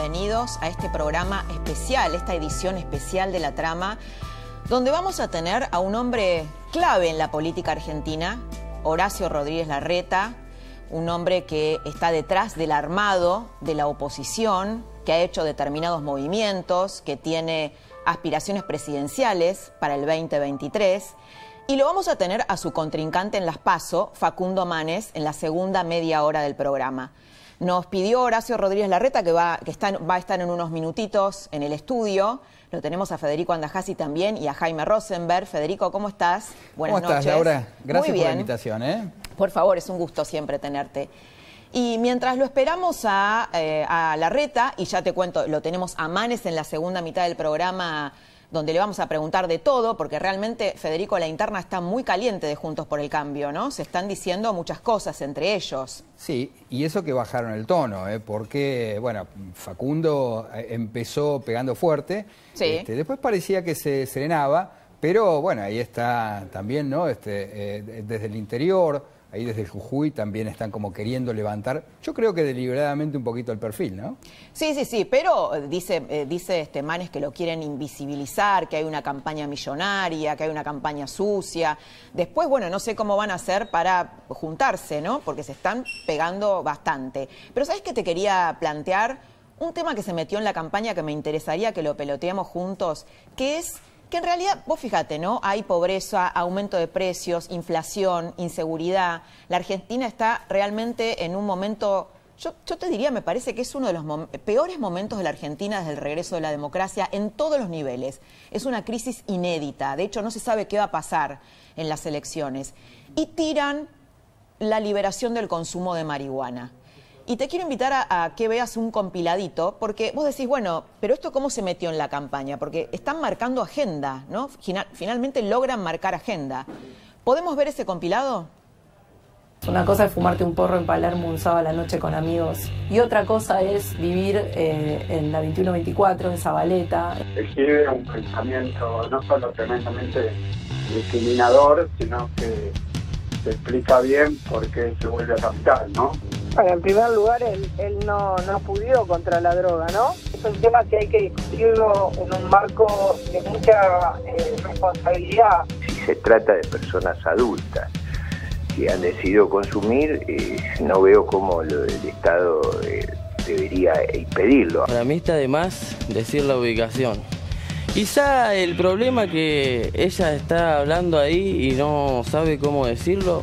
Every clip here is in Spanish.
Bienvenidos a este programa especial, esta edición especial de la trama, donde vamos a tener a un hombre clave en la política argentina, Horacio Rodríguez Larreta, un hombre que está detrás del armado de la oposición, que ha hecho determinados movimientos, que tiene aspiraciones presidenciales para el 2023. Y lo vamos a tener a su contrincante en las PASO, Facundo Manes, en la segunda media hora del programa. Nos pidió Horacio Rodríguez Larreta, que, va, que está, va a estar en unos minutitos en el estudio. Lo tenemos a Federico Andajasi también y a Jaime Rosenberg. Federico, ¿cómo estás? Buenas ¿Cómo estás, Laura? Gracias por la invitación. ¿eh? Por favor, es un gusto siempre tenerte. Y mientras lo esperamos a, eh, a Larreta, y ya te cuento, lo tenemos a Manes en la segunda mitad del programa donde le vamos a preguntar de todo, porque realmente, Federico, la interna está muy caliente de Juntos por el Cambio, ¿no? Se están diciendo muchas cosas entre ellos. Sí, y eso que bajaron el tono, ¿eh? porque, bueno, Facundo eh, empezó pegando fuerte, Sí. este, después parecía que se serenaba, pero bueno, ahí está también, ¿no? Este, eh, desde el interior, ahí desde Jujuy también están como queriendo levantar, yo creo que deliberadamente un poquito el perfil, ¿no? Sí, sí, sí, pero eh, dice, eh, dice este Manes que lo quieren invisibilizar, que hay una campaña millonaria, que hay una campaña sucia. Después, bueno, no sé cómo van a hacer para juntarse, ¿no? Porque se están pegando bastante. Pero ¿sabes qué te quería plantear? Un tema que se metió en la campaña que me interesaría que lo peloteemos juntos, que es que en realidad, vos fíjate, ¿no? Hay pobreza, aumento de precios, inflación, inseguridad. La Argentina está realmente en un momento, yo, yo te diría, me parece que es uno de los peores momentos de la Argentina desde el regreso de la democracia en todos los niveles. Es una crisis inédita. De hecho, no se sabe qué va a pasar en las elecciones. Y tiran la liberación del consumo de marihuana. Y te quiero invitar a, a, que veas un compiladito, porque vos decís, bueno, pero esto cómo se metió en la campaña, porque están marcando agenda, ¿no? Final, finalmente logran marcar agenda. ¿Podemos ver ese compilado? Una cosa es fumarte un porro en Palermo un sábado a la noche con amigos y otra cosa es vivir eh, en la 2124, en Zabaleta. Exhibe un pensamiento no solo tremendamente discriminador, sino que se explica bien por qué se vuelve a capital, ¿no? Bueno, en primer lugar, él, él no, no pudió contra la droga, ¿no? Es un tema que hay que discutirlo en un marco de mucha eh, responsabilidad. Si se trata de personas adultas que han decidido consumir, eh, no veo cómo lo del Estado eh, debería impedirlo. Para mí está de más decir la ubicación. Quizá el problema que ella está hablando ahí y no sabe cómo decirlo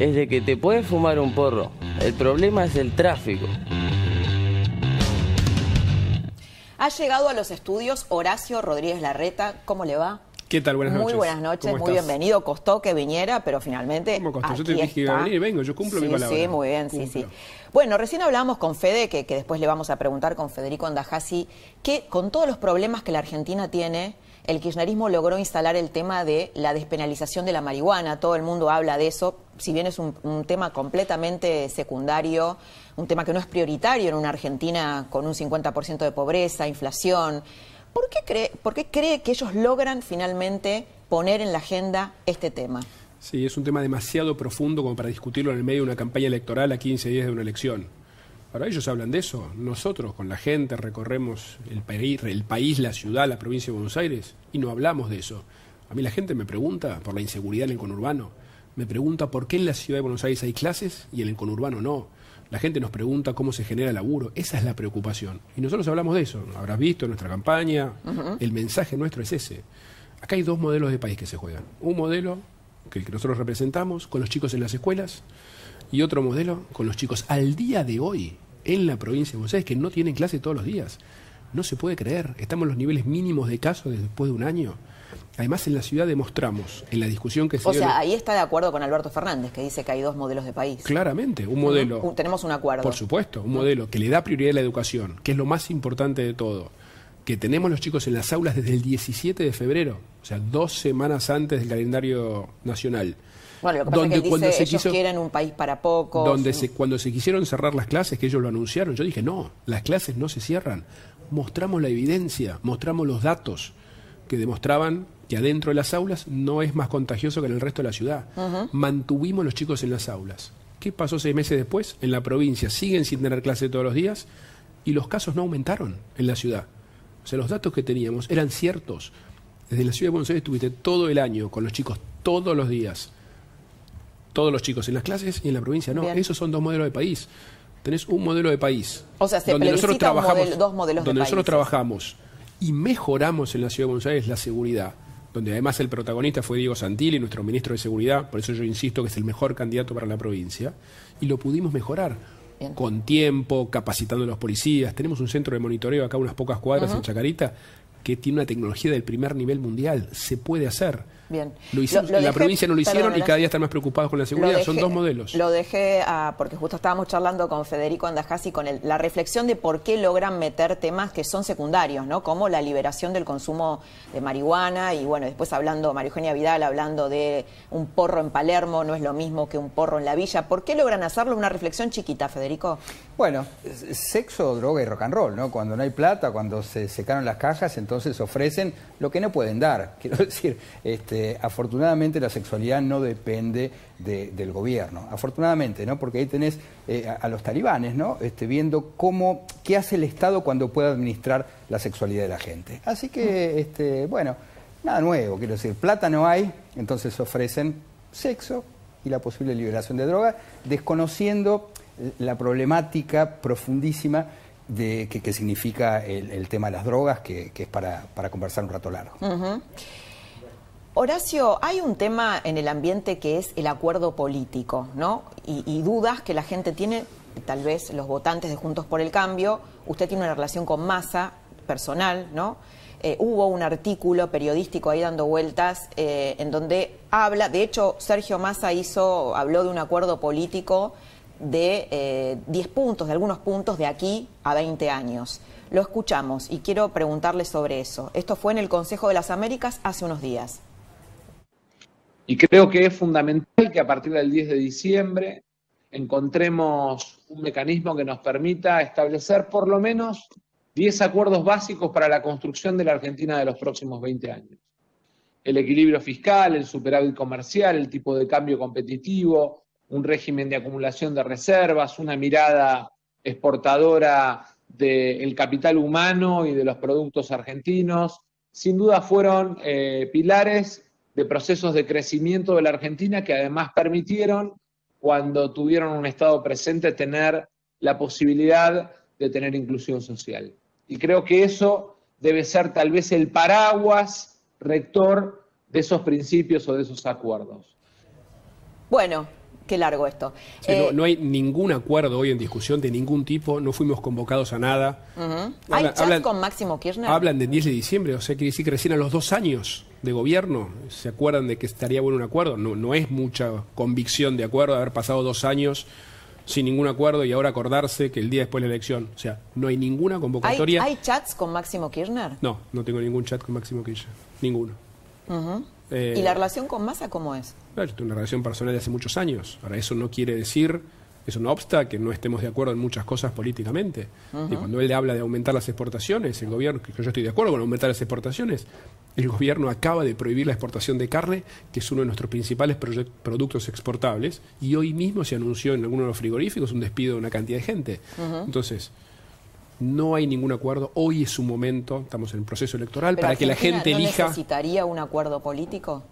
es de que te puedes fumar un porro. El problema es el tráfico. Ha llegado a los estudios Horacio Rodríguez Larreta. ¿Cómo le va? ¿Qué tal? Buenas muy noches. buenas noches, ¿Cómo muy estás? bienvenido. Costó que viniera, pero finalmente. ¿Cómo costó? Yo te dije que iba a venir vengo, yo cumplo sí, mi palabra. Sí, muy bien, sí, Cumplo. sí. Bueno, recién hablábamos con Fede, que, que después le vamos a preguntar con Federico Andajasi, que con todos los problemas que la Argentina tiene, el kirchnerismo logró instalar el tema de la despenalización de la marihuana. Todo el mundo habla de eso, si bien es un, tema completamente secundario, un tema que no es prioritario en una Argentina con un 50% de pobreza, inflación. ¿Por qué, cree, ¿Por qué cree que ellos logran finalmente poner en la agenda este tema? Sí, es un tema demasiado profundo como para discutirlo en el medio de una campaña electoral a 15 días de una elección. Ahora ellos hablan de eso. Nosotros con la gente recorremos el país, el país, la ciudad, la provincia de Buenos Aires y no hablamos de eso. A mí la gente me pregunta por la inseguridad en el conurbano. Me pregunta por qué en la ciudad de Buenos Aires hay clases y en el conurbano no. La gente nos pregunta cómo se genera laburo. Esa es la preocupación. Y nosotros hablamos de eso. Habrás visto nuestra campaña. El mensaje nuestro es ese. Acá hay dos modelos de país que se juegan. Un modelo que el que nosotros representamos con los chicos en las escuelas y otro modelo con los chicos al día de hoy en la provincia de Buenos Aires que no tienen clase todos los días. No se puede creer. Estamos en los niveles mínimos de casos después de un año. Además, en la ciudad demostramos, en la discusión que se O dio- sea, ahí está de acuerdo con Alberto Fernández, que dice que hay dos modelos de país. claramente, un modelo... Tenemos un acuerdo. Por supuesto, un modelo que le da prioridad a la educación, que es lo más importante de todo. Que tenemos los chicos en las aulas desde el 17 de febrero, o sea, dos semanas antes del calendario nacional. Bueno, lo que pasa Donde es que cuando dice, se ellos quiso- quieren un país para pocos. donde se, cuando se quisieron cerrar las clases, que ellos lo anunciaron, yo dije, no, las clases no se cierran. Mostramos la evidencia, mostramos los datos que demostraban que adentro de las aulas no es más contagioso que en el resto de la ciudad. Mantuvimos los chicos en las aulas. ¿Qué pasó seis meses después? En la provincia siguen sin tener clase todos los días y los casos no aumentaron en la ciudad. O sea, los datos que teníamos eran ciertos. Desde la ciudad de Buenos Aires estuviste todo el año con los chicos todos los días todos los chicos en las clases y en la provincia no. Bien. Esos son dos modelos de país. Tenés un modelo de país. O sea, se donde nosotros trabajamos, modelo- dos modelos de donde nosotros trabajamos y mejoramos en la ciudad de Buenos Aires la seguridad, donde además el protagonista fue Diego Santilli, nuestro ministro de Seguridad, por eso yo insisto que es el mejor candidato para la provincia, y lo pudimos mejorar. Bien. Con tiempo, capacitando a los policías. Tenemos un centro de monitoreo acá unas pocas cuadras en Chacarita que tiene una tecnología del primer nivel mundial. Se puede hacer. Bien. Lo hicimos- Lo- lo en la dejé- provincia no lo hicieron perdón, y cada día están más preocupados con la seguridad. Son dos modelos. Lo dejé, ah, porque justo estábamos charlando con Federico Andajasi con el- la reflexión de por qué logran meter temas que son secundarios, ¿no? Como la liberación del consumo de marihuana y bueno, después hablando, María Eugenia Vidal hablando de un porro en Palermo, no es lo mismo que un porro en la villa. ¿Por qué logran hacerlo? Una reflexión chiquita, Federico. Bueno, sexo, droga y rock and roll, ¿no? Cuando no hay plata, cuando se secaron las cajas, entonces ofrecen lo que no pueden dar. Quiero decir, este, afortunadamente la sexualidad no depende de- del gobierno. Afortunadamente, ¿no? Porque ahí tenés eh, a, los talibanes, ¿no? Este, viendo cómo, qué hace el Estado cuando puede administrar la sexualidad de la gente. Así que, este, bueno, nada nuevo, quiero decir, plata no hay, entonces ofrecen sexo y la posible liberación de drogas, desconociendo la problemática profundísima de que, significa el, tema de las drogas, que, es para, para conversar un rato largo. Horacio, hay un tema en el ambiente que es el acuerdo político, ¿no? Y, dudas que la gente tiene, tal vez los votantes de Juntos por el Cambio, usted tiene una relación con Massa personal, ¿no? Eh, hubo un artículo periodístico ahí dando vueltas eh, en donde habla, de hecho Sergio Massa hizo, habló de un acuerdo político de eh, 10 puntos, de algunos puntos de aquí a 20 años. Lo escuchamos y quiero preguntarle sobre eso. Esto fue en el Consejo de las Américas hace unos días. Y creo que es fundamental que a partir del 10 de diciembre encontremos un mecanismo que nos permita establecer por lo menos 10 acuerdos básicos para la construcción de la Argentina de los próximos 20 años. El equilibrio fiscal, el superávit comercial, el tipo de cambio competitivo, un régimen de acumulación de reservas, una mirada exportadora del capital humano y de los productos argentinos, sin duda fueron eh, pilares de procesos de crecimiento de la Argentina que además permitieron, cuando tuvieron un Estado presente, tener la posibilidad de tener inclusión social. Y creo que eso debe ser tal vez el paraguas rector de esos principios o de esos acuerdos. Bueno, qué largo esto. Sí, Eh, no, no hay ningún acuerdo hoy en discusión de ningún tipo, no fuimos convocados a nada. ¿Hay hablan- chats hablan- con Máximo Kirchner? Hablan del 10 de diciembre, o sea, quiere decir que recién a los dos años de gobierno se acuerdan de que estaría bueno un acuerdo. No, no es mucha convicción de acuerdo haber pasado dos años sin ningún acuerdo y ahora acordarse que el día después de la elección. O sea, no hay ninguna ¿Hay, convocatoria. hay chats con Máximo Kirchner? No, no tengo ningún chat con Máximo Kirchner. Ninguno. Ujú. Eh, ¿Y la relación con Massa cómo es? Claro, yo tengo una relación personal de hace muchos años. Ahora, eso no quiere decir, eso no obsta que no estemos de acuerdo en muchas cosas políticamente. Y cuando él habla de aumentar las exportaciones, el gobierno, que yo estoy de acuerdo con aumentar las exportaciones, el gobierno acaba de prohibir la exportación de carne, que es uno de nuestros principales productos exportables, y hoy mismo se anunció en alguno de los frigoríficos un despido de una cantidad de gente. Entonces, no hay ningún acuerdo. Hoy es su momento, estamos en el proceso electoral, ¿Pero para que la gente no elija. necesitaría un acuerdo político?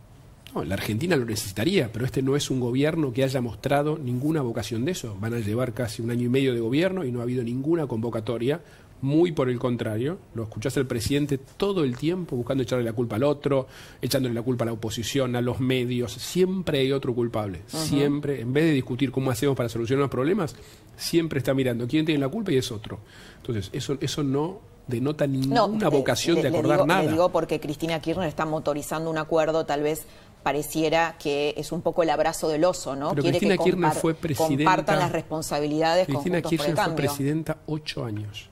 No, la Argentina lo necesitaría, pero este no es un gobierno que haya mostrado ninguna vocación de eso. Van a llevar casi un año y medio de gobierno y no ha habido ninguna convocatoria. Muy por el contrario, lo escuchás al presidente todo el tiempo buscando echarle la culpa al otro, echándole la culpa a la oposición, a los medios. Siempre hay otro culpable. Siempre, en vez de discutir cómo hacemos para solucionar los problemas, siempre está mirando quién tiene la culpa y es otro. Entonces, eso, eso no denota ninguna vocación de acordar nada. Le digo porque Cristina Kirchner está motorizando un acuerdo, tal vez pareciera que es un poco el abrazo del oso, ¿no? Pero Quiere Cristina que Kirchner fue presidenta, compartan las responsabilidades Cristina Kirchner fue presidenta ocho años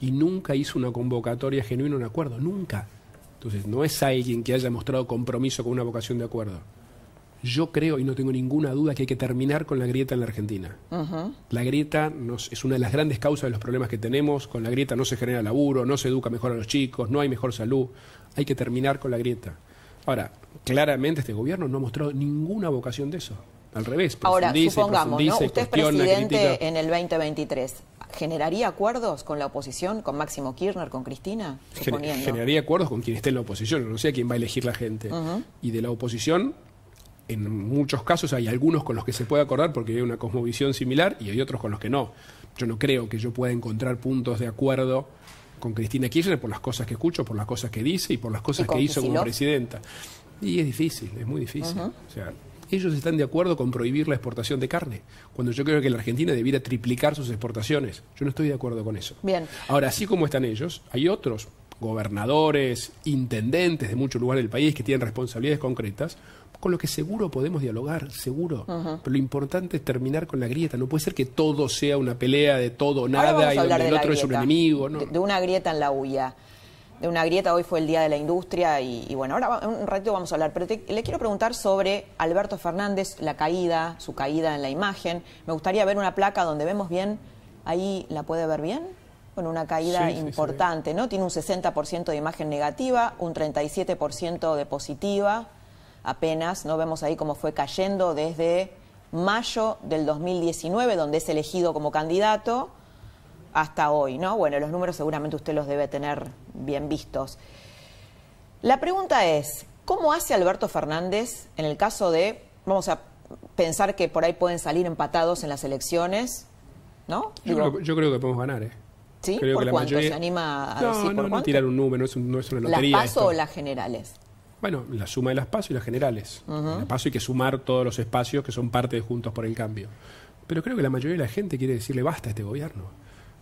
y nunca hizo una convocatoria genuina, un acuerdo, nunca. Entonces, no es alguien que haya mostrado compromiso con una vocación de acuerdo. Yo creo y no tengo ninguna duda que hay que terminar con la grieta en la Argentina. La grieta es una de las grandes causas de los problemas que tenemos. Con la grieta no se genera laburo, no se educa mejor a los chicos, no hay mejor salud. Hay que terminar con la grieta. Ahora, claramente este gobierno no ha mostrado ninguna vocación de eso. Al revés. Ahora, supongamos, ¿no? usted es presidente en el 2023. ¿Generaría acuerdos con la oposición, con Máximo Kirchner, con Cristina? generaría acuerdos con quien esté en la oposición, no sé a quién va a elegir la gente. Y de la oposición, en muchos casos hay algunos con los que se puede acordar porque hay una cosmovisión similar y hay otros con los que no. Yo no creo que yo pueda encontrar puntos de acuerdo con Cristina Kirchner por las cosas que escucho, por las cosas que dice y por las cosas que hizo como presidenta. Y es difícil, es muy difícil. O sea, ellos están de acuerdo con prohibir la exportación de carne, cuando yo creo que la Argentina debiera triplicar sus exportaciones. Yo no estoy de acuerdo con eso. Bien. Ahora, así como están ellos, hay otros gobernadores, intendentes de muchos lugares del país que tienen responsabilidades concretas, con los que seguro podemos dialogar, seguro. Pero lo importante es terminar con la grieta. No puede ser que todo sea una pelea de todo o nada y donde el otro es un enemigo. ¿no? De, una grieta en la huya. De una grieta, hoy fue el Día de la Industria y, bueno, ahora un ratito vamos a hablar. Pero le quiero preguntar sobre Alberto Fernández, la caída, su caída en la imagen. Me gustaría ver una placa donde vemos bien, ahí la puede ver bien con una caída importante, ¿no? Tiene un 60% de imagen negativa, un 37% de positiva, apenas, ¿no? Vemos ahí cómo fue cayendo desde mayo del 2019, donde es elegido como candidato, hasta hoy, ¿no? Bueno, los números seguramente usted los debe tener bien vistos. La pregunta es, ¿cómo hace Alberto Fernández en el caso de, vamos a pensar que por ahí pueden salir empatados en las elecciones, ¿no? Yo, creo, que podemos ganar, ¿eh? ¿Sí? ¿Por cuánto se anima a decir no, no tirar un número, no es, no es una lotería. ¿Las PASO o las generales? Bueno, la suma de las PASO y las generales. En La PASO hay que sumar todos los espacios que son parte de Juntos por el Cambio. Pero creo que la mayoría de la gente quiere decirle basta a este gobierno.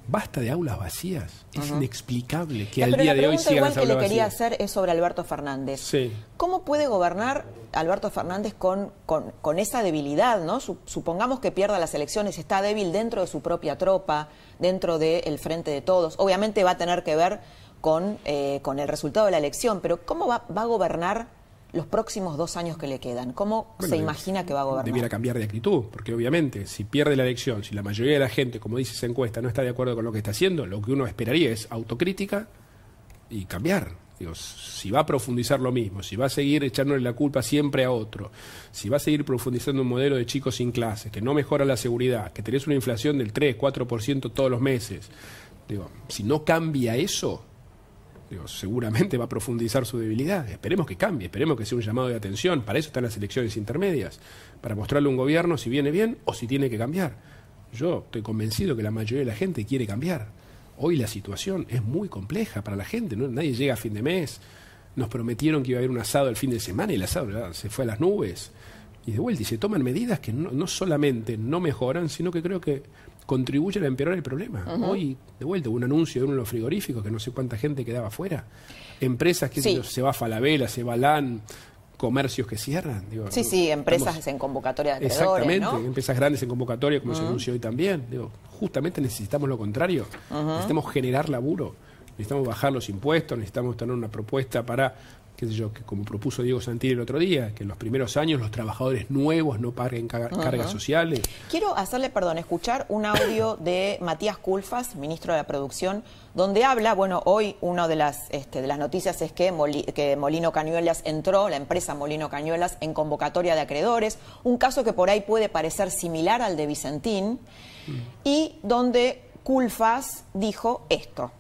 Basta de aulas vacías. Es inexplicable que al día de hoy sigan las aulas que le quería hacer es sobre Alberto Fernández. Sí. ¿Cómo puede gobernar Alberto Fernández con, con, esa debilidad? ¿no? Supongamos que pierda las elecciones, está débil dentro de su propia tropa, dentro del frente de todos. Obviamente va a tener que ver con, eh, con el resultado de la elección, pero ¿cómo va, va a gobernar los próximos dos años que le quedan? ¿Cómo se imagina que va a gobernar? Debiera cambiar de actitud, porque obviamente si pierde la elección, si la mayoría de la gente, como dice esa encuesta, no está de acuerdo con lo que está haciendo, lo que uno esperaría es autocrítica y cambiar. Digo, si va a profundizar lo mismo, si va a seguir echándole la culpa siempre a otro, si va a seguir profundizando un modelo de chicos sin clases, que no mejora la seguridad, que tenés una inflación del 3, 4% todos los meses, digo, si no cambia eso, seguramente va a profundizar su debilidad. Esperemos que cambie, esperemos que sea un llamado de atención. Para eso están las elecciones intermedias, para mostrarle a un gobierno si viene bien o si tiene que cambiar. Yo estoy convencido que la mayoría de la gente quiere cambiar. Hoy la situación es muy compleja para la gente, nadie llega a fin de mes. Nos prometieron que iba a haber un asado el fin de semana y el asado se fue a las nubes. Y de vuelta, y se toman medidas que no, no solamente no mejoran, sino que creo que contribuyen a empeorar el problema. Hoy, de vuelta, hubo un anuncio de uno de los frigoríficos que no sé cuánta gente quedaba afuera. Empresas que se va a Falabella, se va LAN, comercios que cierran. sí, sí, empresas en convocatoria de Exactamente, empresas grandes en convocatoria, como se anunció hoy también. Digo, justamente necesitamos lo contrario. Necesitamos generar laburo, necesitamos bajar los impuestos, necesitamos tener una propuesta para qué sé yo, que como propuso Diego Santilli el otro día, que en los primeros años los trabajadores nuevos no paguen cargas sociales. Quiero hacerle, perdón, escuchar un audio de Matías Culfas, ministro de la Producción, donde habla, bueno, hoy una de las, este, de las noticias es que, que Molino Cañuelas entró, la empresa Molino Cañuelas, en convocatoria de acreedores, un caso que por ahí puede parecer similar al de Vicentín, mm. y donde Culfas dijo esto.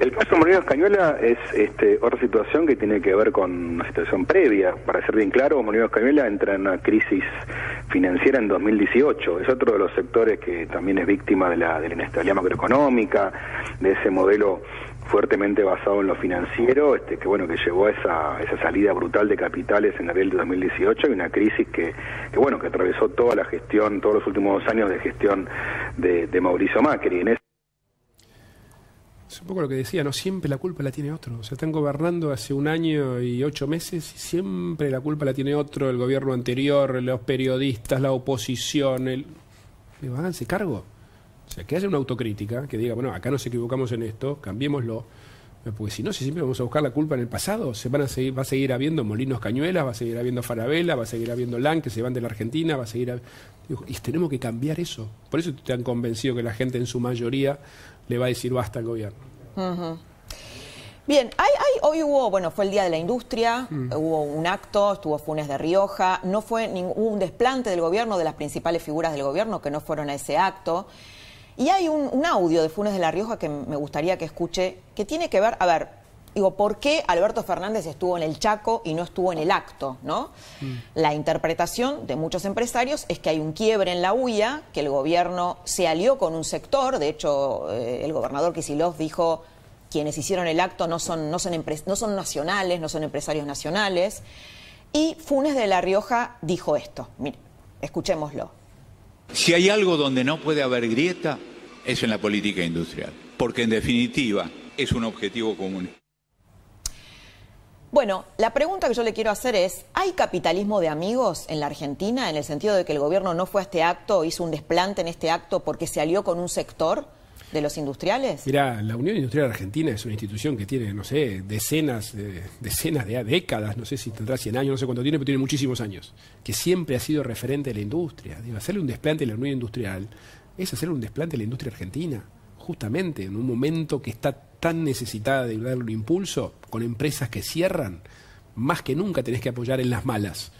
El caso Molinos Cañuela es este, otra situación que tiene que ver con una situación previa. Para ser bien claro, Molinos Cañuela entra en una crisis financiera en 2018. Es otro de los sectores que también es víctima de la, de la inestabilidad macroeconómica, de ese modelo fuertemente basado en lo financiero, este, que bueno, que llevó a esa, esa salida brutal de capitales en abril de 2018 y una crisis que, que bueno, que atravesó toda la gestión, todos los últimos años de gestión de, de Mauricio Macri. Es un poco lo que decía, no siempre la culpa la tiene otro. O sea, están gobernando hace un año y ocho meses y siempre la culpa la tiene otro, el gobierno anterior, los periodistas, la oposición. El... Digo, háganse cargo. O sea, que haya una autocrítica, que diga, bueno, acá nos equivocamos en esto, cambiémoslo. Porque si no, si siempre vamos a buscar la culpa en el pasado, se van a seguir, va a seguir habiendo molinos cañuelas, va a seguir habiendo farabela, va a seguir habiendo LAN que se van de la Argentina, va a seguir. y tenemos que cambiar eso. Por eso te han convencido que la gente en su mayoría le va a decir basta al gobierno. Bien, hay, hoy hubo, bueno, fue el Día de la Industria, mm. hubo un acto, estuvo Funes de Rioja, no fue ningún desplante del gobierno, de las principales figuras del gobierno que no fueron a ese acto. Y hay un, audio de Funes de la Rioja que me gustaría que escuche, que tiene que ver, a ver, digo, ¿por qué Alberto Fernández estuvo en el Chaco y no estuvo en el acto? ¿no? Mm. La interpretación de muchos empresarios es que hay un quiebre en la UIA, que el gobierno se alió con un sector, de hecho, eh, el gobernador Kisilov dijo quienes hicieron el acto no son, no son, no son nacionales, no son empresarios nacionales. Y Funes de la Rioja dijo esto. Mire, escuchémoslo. Si hay algo donde no puede haber grieta, es en la política industrial, porque en definitiva es un objetivo común. Bueno, la pregunta que yo le quiero hacer es, ¿hay capitalismo de amigos en la Argentina en el sentido de que el gobierno no fue a este acto, hizo un desplante en este acto porque se alió con un sector? De los industriales? Mira, la Unión Industrial Argentina es una institución que tiene, no sé, decenas, de, decenas de décadas, no sé si tendrá 100 años, no sé cuánto tiene, pero tiene muchísimos años, que siempre ha sido referente de la industria. Digo, hacerle un desplante a la Unión Industrial es hacerle un desplante a la industria argentina, justamente en un momento que está tan necesitada de darle un impulso, con empresas que cierran, más que nunca tenés que apoyar en las malas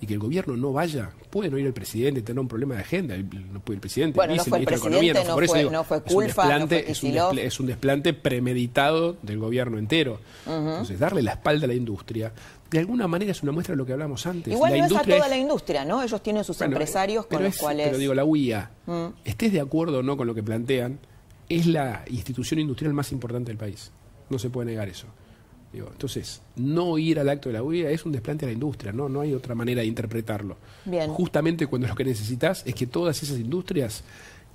y que el gobierno no vaya. Puede no ir el presidente, tener un problema de agenda. No puede el presidente, bueno, no fue el presidente, no, fue, no fue culpa, es un, desplante, es, un desplante premeditado del gobierno entero. Entonces, darle la espalda a la industria, de alguna manera es una muestra de lo que hablamos antes. Igual la no industria es a toda la industria, ¿no? Ellos tienen sus empresarios con los cuales... Pero digo, la UIA, mm. estés de acuerdo o no con lo que plantean, es la institución industrial más importante del país. No se puede negar eso entonces, no ir al acto de la UIA es un desplante a la industria, ¿no? No hay otra manera de interpretarlo. Justamente cuando lo que necesitas es que todas esas industrias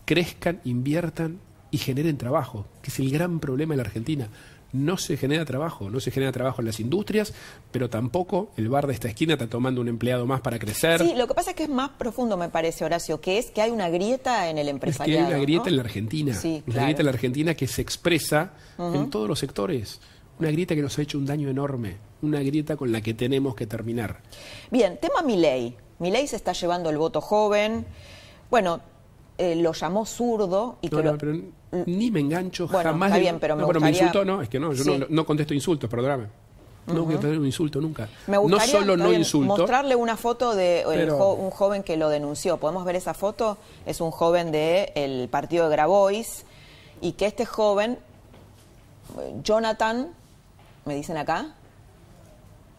crezcan, inviertan y generen trabajo, que es el gran problema en la Argentina. No se genera trabajo, no se genera trabajo en las industrias, pero tampoco el bar de esta esquina está tomando un empleado más para crecer. Sí, lo que pasa es que es más profundo, me parece, Horacio, que es que hay una grieta en el empresariado. Es que hay una grieta en la Argentina. Sí, Una grieta en la Argentina que se expresa en todos los sectores. Una grieta que nos ha hecho un daño enorme, una grieta con la que tenemos que terminar. Bien, tema Milei. Milei se está llevando el voto joven. Bueno, eh, lo llamó zurdo y no, pero ni me engancho jamás. Está bien, pero me, no, me insultó, no, es que no, yo no, contesto insultos, perdóname. No voy a tener un insulto nunca. Me no solo no insulto. Mostrarle una foto de un joven que lo denunció. ¿Podemos ver esa foto? Es un joven del partido de Grabois y que este joven, Jonathan, me dicen acá.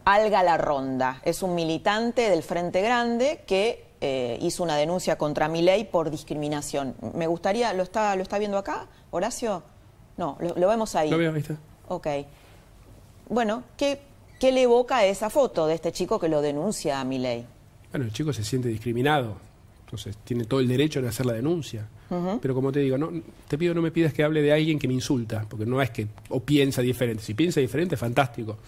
Alga La Ronda. Es un militante del Frente Grande que eh, hizo una denuncia contra mi ley por discriminación. Me gustaría, ¿lo está, lo está viendo acá, Horacio? No, lo, vemos ahí. Lo veo, ahí está. Ok. Bueno, ¿qué, ¿qué le evoca esa foto de este chico que lo denuncia a mi ley? Bueno, el chico se siente discriminado, entonces tiene todo el derecho de hacer la denuncia. Pero como te digo, no, te pido no me pidas que hable de alguien que me insulta, porque no es que o piensa diferente. Si piensa diferente, fantástico.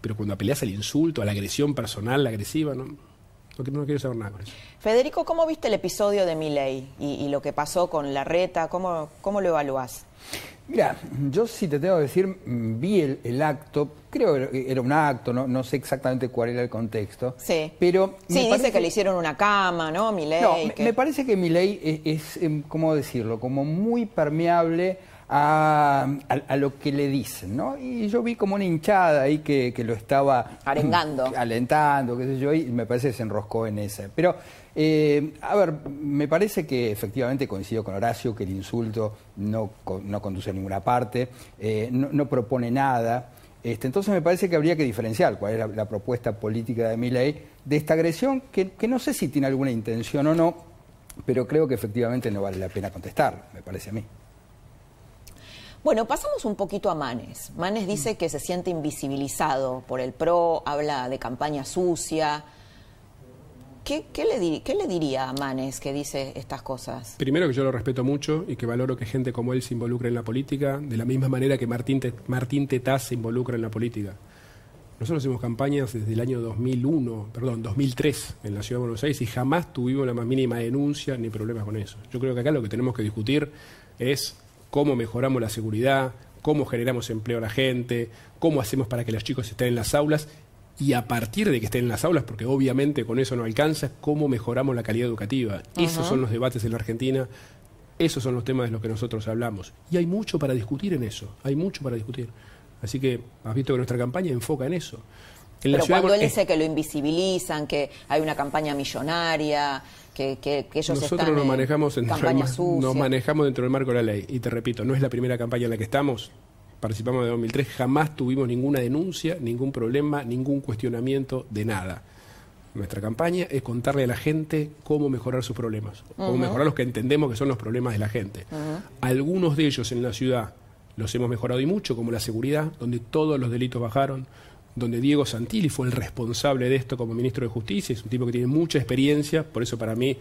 Pero cuando apeleas al insulto, a la agresión personal, la agresiva, no, no, quiero saber nada con eso. Federico, ¿cómo viste el episodio de Miley y, y lo que pasó con la reta? ¿Cómo, cómo lo evaluás? Mira, yo sí te tengo que decir, mm, vi el, acto, creo que era un acto, no, no, sé exactamente cuál era el contexto. Sí. Pero sí, dice que le hicieron una cama, ¿no? Milei. No, me, parece que Milei es, es, em, ¿cómo decirlo? Como muy permeable a, lo que le dicen, ¿no? Y yo vi como una hinchada ahí que, que lo estaba... Arengando. Alentando, qué sé yo, y me parece que se enroscó en ese. Pero eh, a ver, me parece que efectivamente coincido con Horacio que el insulto no, no conduce a ninguna parte, eh, no, propone nada. Este, entonces me parece que habría que diferenciar cuál es la, propuesta política de mi ley de esta agresión, que, no sé si tiene alguna intención o no, pero creo que efectivamente no vale la pena contestar, me parece a mí. Bueno, pasamos un poquito a Manes. Manes dice que se siente invisibilizado por el PRO, habla de campaña sucia, ¿qué, le diría a Manes que dice estas cosas? Primero que yo lo respeto mucho y que valoro que gente como él se involucre en la política, de la misma manera que Martín, Martín Tetaz se involucra en la política. Nosotros hacemos campañas desde el año 2001, perdón, 2003 en la Ciudad de Buenos Aires y jamás tuvimos la más mínima denuncia ni problemas con eso. Yo creo que acá lo que tenemos que discutir es cómo mejoramos la seguridad, cómo generamos empleo a la gente, cómo hacemos para que los chicos estén en las aulas y a partir de que estén en las aulas, porque obviamente con eso no alcanza, cómo mejoramos la calidad educativa. Esos son los debates en la Argentina, esos son los temas de los que nosotros hablamos. Y hay mucho para discutir en eso, hay mucho para discutir. Así que has visto que nuestra campaña enfoca en eso. En Pero cuando él dice que lo invisibilizan, que hay una campaña millonaria, que, que- que ellos Nosotros están nos manejamos, campaña sucia. nos manejamos dentro del marco de la ley. Y te repito, no es la primera campaña en la que estamos. Participamos de 2003, jamás tuvimos ninguna denuncia, ningún problema, ningún cuestionamiento de nada. Nuestra campaña es contarle a la gente cómo mejorar sus problemas, cómo mejorar los que entendemos que son los problemas de la gente. Algunos de ellos en la ciudad los hemos mejorado y mucho, como la seguridad, donde todos los delitos bajaron, donde Diego Santilli fue el responsable de esto como ministro de Justicia, es un tipo que tiene mucha experiencia, por eso para mí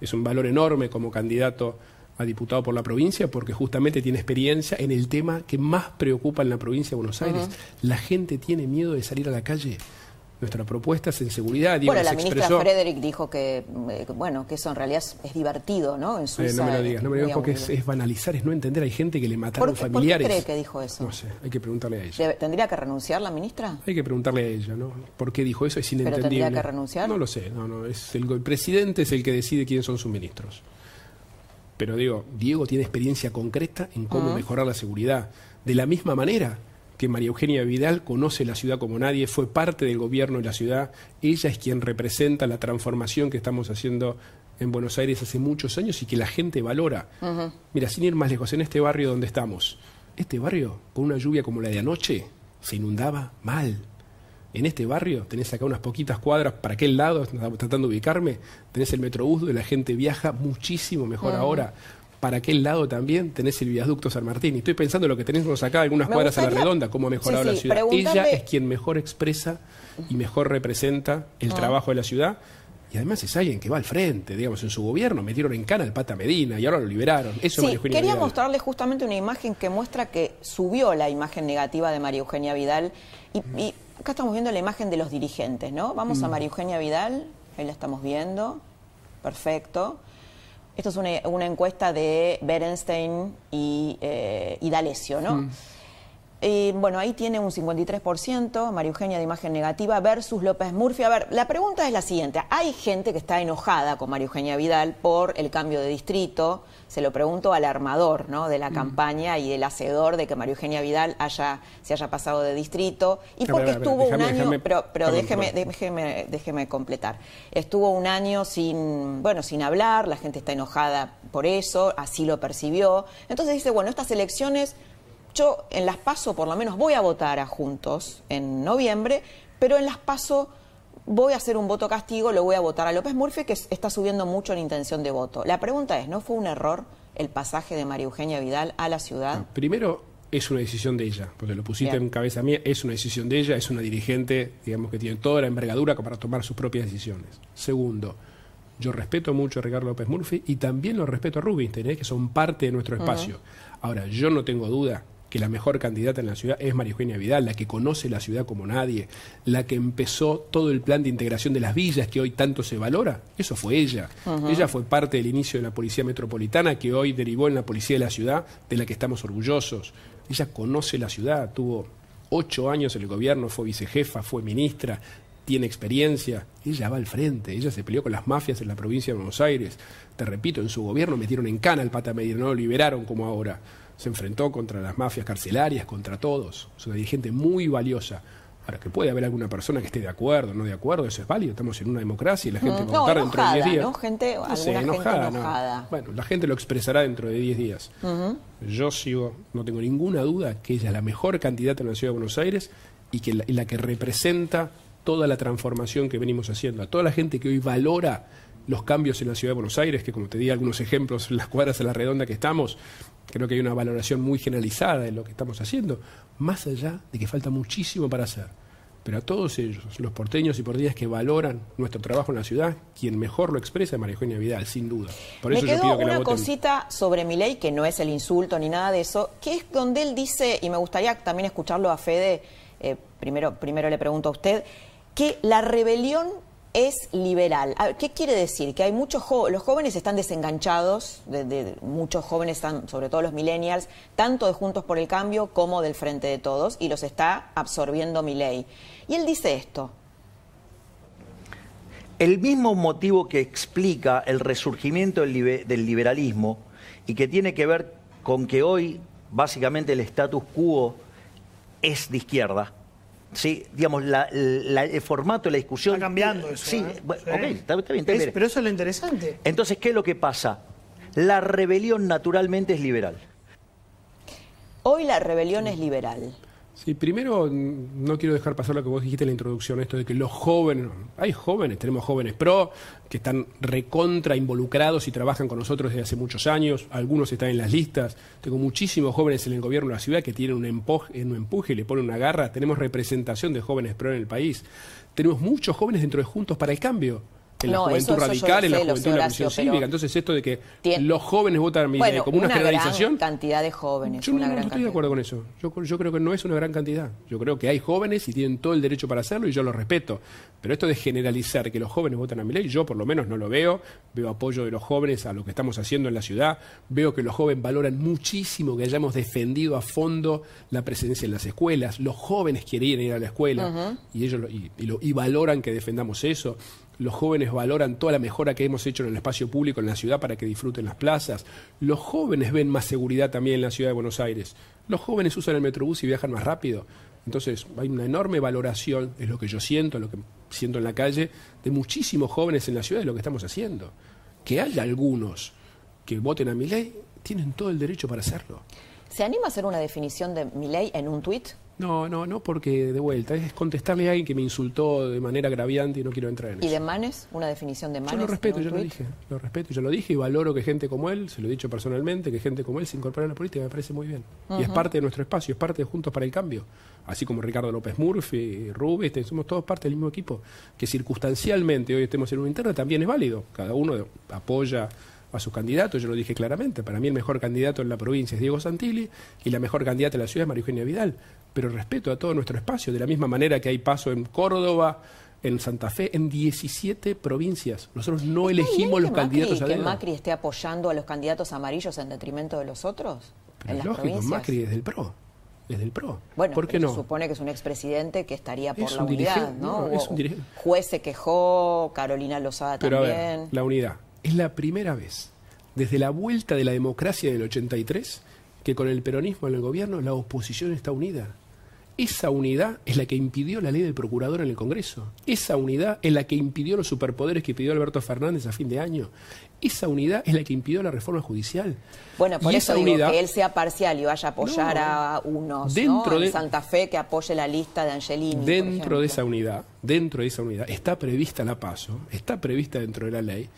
es un valor enorme como candidato a diputado por la provincia, porque justamente tiene experiencia en el tema que más preocupa en la provincia de Buenos Aires. La gente tiene miedo de salir a la calle. Nuestra propuesta es en seguridad. Bueno, la ministra expresó. Frederick dijo que, eh, bueno, que eso en realidad es, divertido, ¿no? En Eh, Suiza. no me lo digas, no me lo digas porque es, banalizar, es no entender. Hay gente que le ¿Por mataron qué, por qué familiares. cree que dijo eso? No sé, hay que preguntarle a ella. ¿Tendría que renunciar la ministra? Hay que preguntarle a ella, ¿no? ¿Por qué dijo eso? Es ¿Pero inentendible. tendría que renunciar? No lo sé, no, no. Es el, el presidente es el que decide quiénes son sus ministros. Pero digo, Diego tiene experiencia concreta en cómo mejorar la seguridad. De la misma manera que María Eugenia Vidal conoce la ciudad como nadie, fue parte del gobierno de la ciudad, ella es quien representa la transformación que estamos haciendo en Buenos Aires hace muchos años y que la gente valora. Mira, sin ir más lejos, en este barrio donde estamos, este barrio, con una lluvia como la de anoche, se inundaba mal. En este barrio, tenés acá unas poquitas cuadras para aquel lado, tratando de ubicarme, tenés el metrobús donde la gente viaja muchísimo mejor ahora. Para aquel lado también tenés el viaducto San Martín. Y estoy pensando en lo que tenemos acá, algunas Me cuadras a la redonda, cómo ha mejorado Sí, la ciudad. Ella es quien mejor expresa y mejor representa el Ah. trabajo de la ciudad. Y además es alguien que va al frente, digamos, en su gobierno metieron en cana al Pata Medina y ahora lo liberaron. Eso es Sí, quería Vidal. mostrarle justamente una imagen que muestra que subió la imagen negativa de María Eugenia Vidal. Y, y acá estamos viendo la imagen de los dirigentes, ¿no? Vamos a. María Eugenia Vidal, ahí la estamos viendo. Perfecto. Esto es una, una encuesta de Berenstein y, eh, y D'Alessio, ¿no? Eh, bueno, ahí tiene un 53%, María Eugenia de imagen negativa versus López Murphy. A ver, la pregunta es la siguiente. Hay gente que está enojada con María Eugenia Vidal por el cambio de distrito. Se lo pregunto al armador ¿no? de la campaña y el hacedor de que María Eugenia Vidal haya, se haya pasado de distrito. Y ver, porque ver, estuvo déjame- un año... déjame- pero pero perdón, déjeme, perdón. déjeme, déjeme completar. Estuvo un año sin, bueno, sin hablar, la gente está enojada por eso, así lo percibió. Entonces dice, bueno, estas elecciones yo en las PASO por lo menos voy a votar a Juntos en noviembre, pero en las PASO voy a hacer un voto castigo, lo voy a votar a López Murphy, que está subiendo mucho en intención de voto. La pregunta es, ¿no fue un error el pasaje de María Eugenia Vidal a la ciudad? Primero, es una decisión de ella, porque lo pusiste Bien. en cabeza mía, es una decisión de ella, es una dirigente, digamos, que tiene toda la envergadura para tomar sus propias decisiones. Segundo, yo respeto mucho a Ricardo López Murphy y también lo respeto a Rubinstein, ¿eh? que son parte de nuestro espacio. Ahora, yo no tengo duda que la mejor candidata en la ciudad es María Eugenia Vidal, la que conoce la ciudad como nadie, la que empezó todo el plan de integración de las villas que hoy tanto se valora, eso fue ella. Ella fue parte del inicio de la Policía Metropolitana que hoy derivó en la Policía de la Ciudad, de la que estamos orgullosos. Ella conoce la ciudad, tuvo ocho años en el gobierno, fue vicejefa, fue ministra, tiene experiencia. Ella va al frente, ella se peleó con las mafias en la provincia de Buenos Aires. Te repito, en su gobierno metieron en cana al Pata Medina, no lo liberaron como ahora. Se enfrentó contra las mafias carcelarias, contra todos. Es una dirigente muy valiosa. Ahora, que puede haber alguna persona que esté de acuerdo, no de acuerdo, eso es válido. Estamos en una democracia y la gente Mm, va a no, votar dentro de 10 enojada, días. ¿no? Gente, No sé, gente enojada, no. enojada. Bueno, la gente lo expresará dentro de 10 días. Yo sigo, no tengo ninguna duda que ella es la mejor candidata en la ciudad de Buenos Aires y que la, y la que representa toda la transformación que venimos haciendo. A toda la gente que hoy valora los cambios en la ciudad de Buenos Aires, que como te di algunos ejemplos, en las cuadras a la redonda que estamos, creo que hay una valoración muy generalizada de lo que estamos haciendo, más allá de que falta muchísimo para hacer. Pero a todos ellos, los porteños y porteñas que valoran nuestro trabajo en la ciudad, quien mejor lo expresa es María Eugenia Vidal, sin duda. Por Me eso yo quedó pido que la una voten. cosita sobre mi ley, que no es el insulto ni nada de eso, que es donde él dice, y me gustaría también escucharlo a Fede, eh, primero, primero le pregunto a usted, que la rebelión es liberal. ¿Qué quiere decir? Que hay muchos jo- los jóvenes están desenganchados, de, de- muchos jóvenes están, sobre todo los millennials, tanto de Juntos por el Cambio como del Frente de Todos, y los está absorbiendo mi ley. Y él dice esto, El mismo motivo que explica el resurgimiento del, del liberalismo y que tiene que ver con que hoy básicamente el status quo es de izquierda. Sí, digamos, la- la- el formato de la discusión... Está cambiando eso, Sí, ¿eh? bueno, Sí. ok, está, está bien. está Es- bien. pero eso es lo interesante. Entonces, ¿qué es lo que pasa? La rebelión naturalmente es liberal. hoy la rebelión es liberal. Sí, primero no quiero dejar pasar lo que vos dijiste en la introducción, esto de que los jóvenes, hay jóvenes, tenemos jóvenes pro, que están recontra involucrados y trabajan con nosotros desde hace muchos años, algunos están en las listas, tengo muchísimos jóvenes en el gobierno de la ciudad que tienen un empuje, un empuje y le ponen una garra, tenemos representación de jóvenes pro en el país, tenemos muchos jóvenes dentro de Juntos para el Cambio. En la No, juventud eso- eso yo radical, en la lo juventud de la Horacio, misión pero- cívica. Entonces, esto de que los jóvenes votan a mi Bueno, como una, generalización. gran cantidad de jóvenes, Yo una no gran estoy de acuerdo con eso. Yo, yo creo que no es una gran cantidad. Yo creo que hay jóvenes y tienen todo el derecho para hacerlo y yo lo respeto. Pero esto de generalizar que los jóvenes votan a mi ley, yo por lo menos no lo veo. Veo apoyo de los jóvenes a lo que estamos haciendo en la ciudad. Veo que los jóvenes valoran muchísimo que hayamos defendido a fondo la presencia en las escuelas. Los jóvenes quieren ir a la escuela y ellos lo- y, y lo- y valoran que defendamos eso. Los jóvenes valoran toda la mejora que hemos hecho en el espacio público en la ciudad para que disfruten las plazas. Los jóvenes ven más seguridad también en la ciudad de Buenos Aires. Los jóvenes usan el metrobús y viajan más rápido. Entonces, hay una enorme valoración, es lo que yo siento, lo que siento en la calle, de muchísimos jóvenes en la ciudad de lo que estamos haciendo. Que haya algunos que voten a mi ley, tienen todo el derecho para hacerlo. ¿Se anima a hacer una definición de mi ley en un tuit? No, no, no, porque de vuelta es contestarle a alguien que me insultó de manera agraviante y no quiero entrar en eso. ¿Y de Manes? ¿Una definición de Manes? Yo lo respeto, yo lo dije, lo respeto, yo lo dije y valoro que gente como él, se lo he dicho personalmente, que gente como él se incorpore a la política, me parece muy bien. Y es parte de nuestro espacio, es parte de Juntos para el Cambio. Así como Ricardo López Murphy, Rubén, este, somos todos parte del mismo equipo. Que circunstancialmente hoy estemos en una interna también es válido. Cada uno apoya a sus candidatos, yo lo dije claramente. Para mí el mejor candidato en la provincia es Diego Santilli y la mejor candidata en la ciudad es María Eugenia Vidal. Pero respeto a todo nuestro espacio, de la misma manera que hay paso en Córdoba, en Santa Fe, en 17 provincias. Nosotros no ¿Está elegimos los Macri- candidatos a que. Macri esté apoyando a los candidatos amarillos en detrimento de los otros? Pero en es las lógico, provincias. Macri es del PRO. Es del PRO. Bueno, ¿Por qué no? se supone que es un expresidente que estaría por Es la un unidad, ¿no? no, es un dirigente. Juez se quejó, Carolina Lozada Pero a también. ver, la unidad. Es la primera vez, desde la vuelta de la democracia del 83, que con el peronismo en el gobierno la oposición está unida. Esa unidad es la que impidió la ley del procurador en el Congreso. Esa unidad es la que impidió los superpoderes que pidió Alberto Fernández a fin de año. Esa unidad es la que impidió la reforma judicial. Bueno, por Y eso digo unidad- que él sea parcial y vaya a apoyar No. a unos, Dentro ¿no? En de- Santa Fe que apoye la lista de Angelini. Dentro de esa unidad, dentro de esa unidad, está prevista la PASO, está prevista dentro de la ley,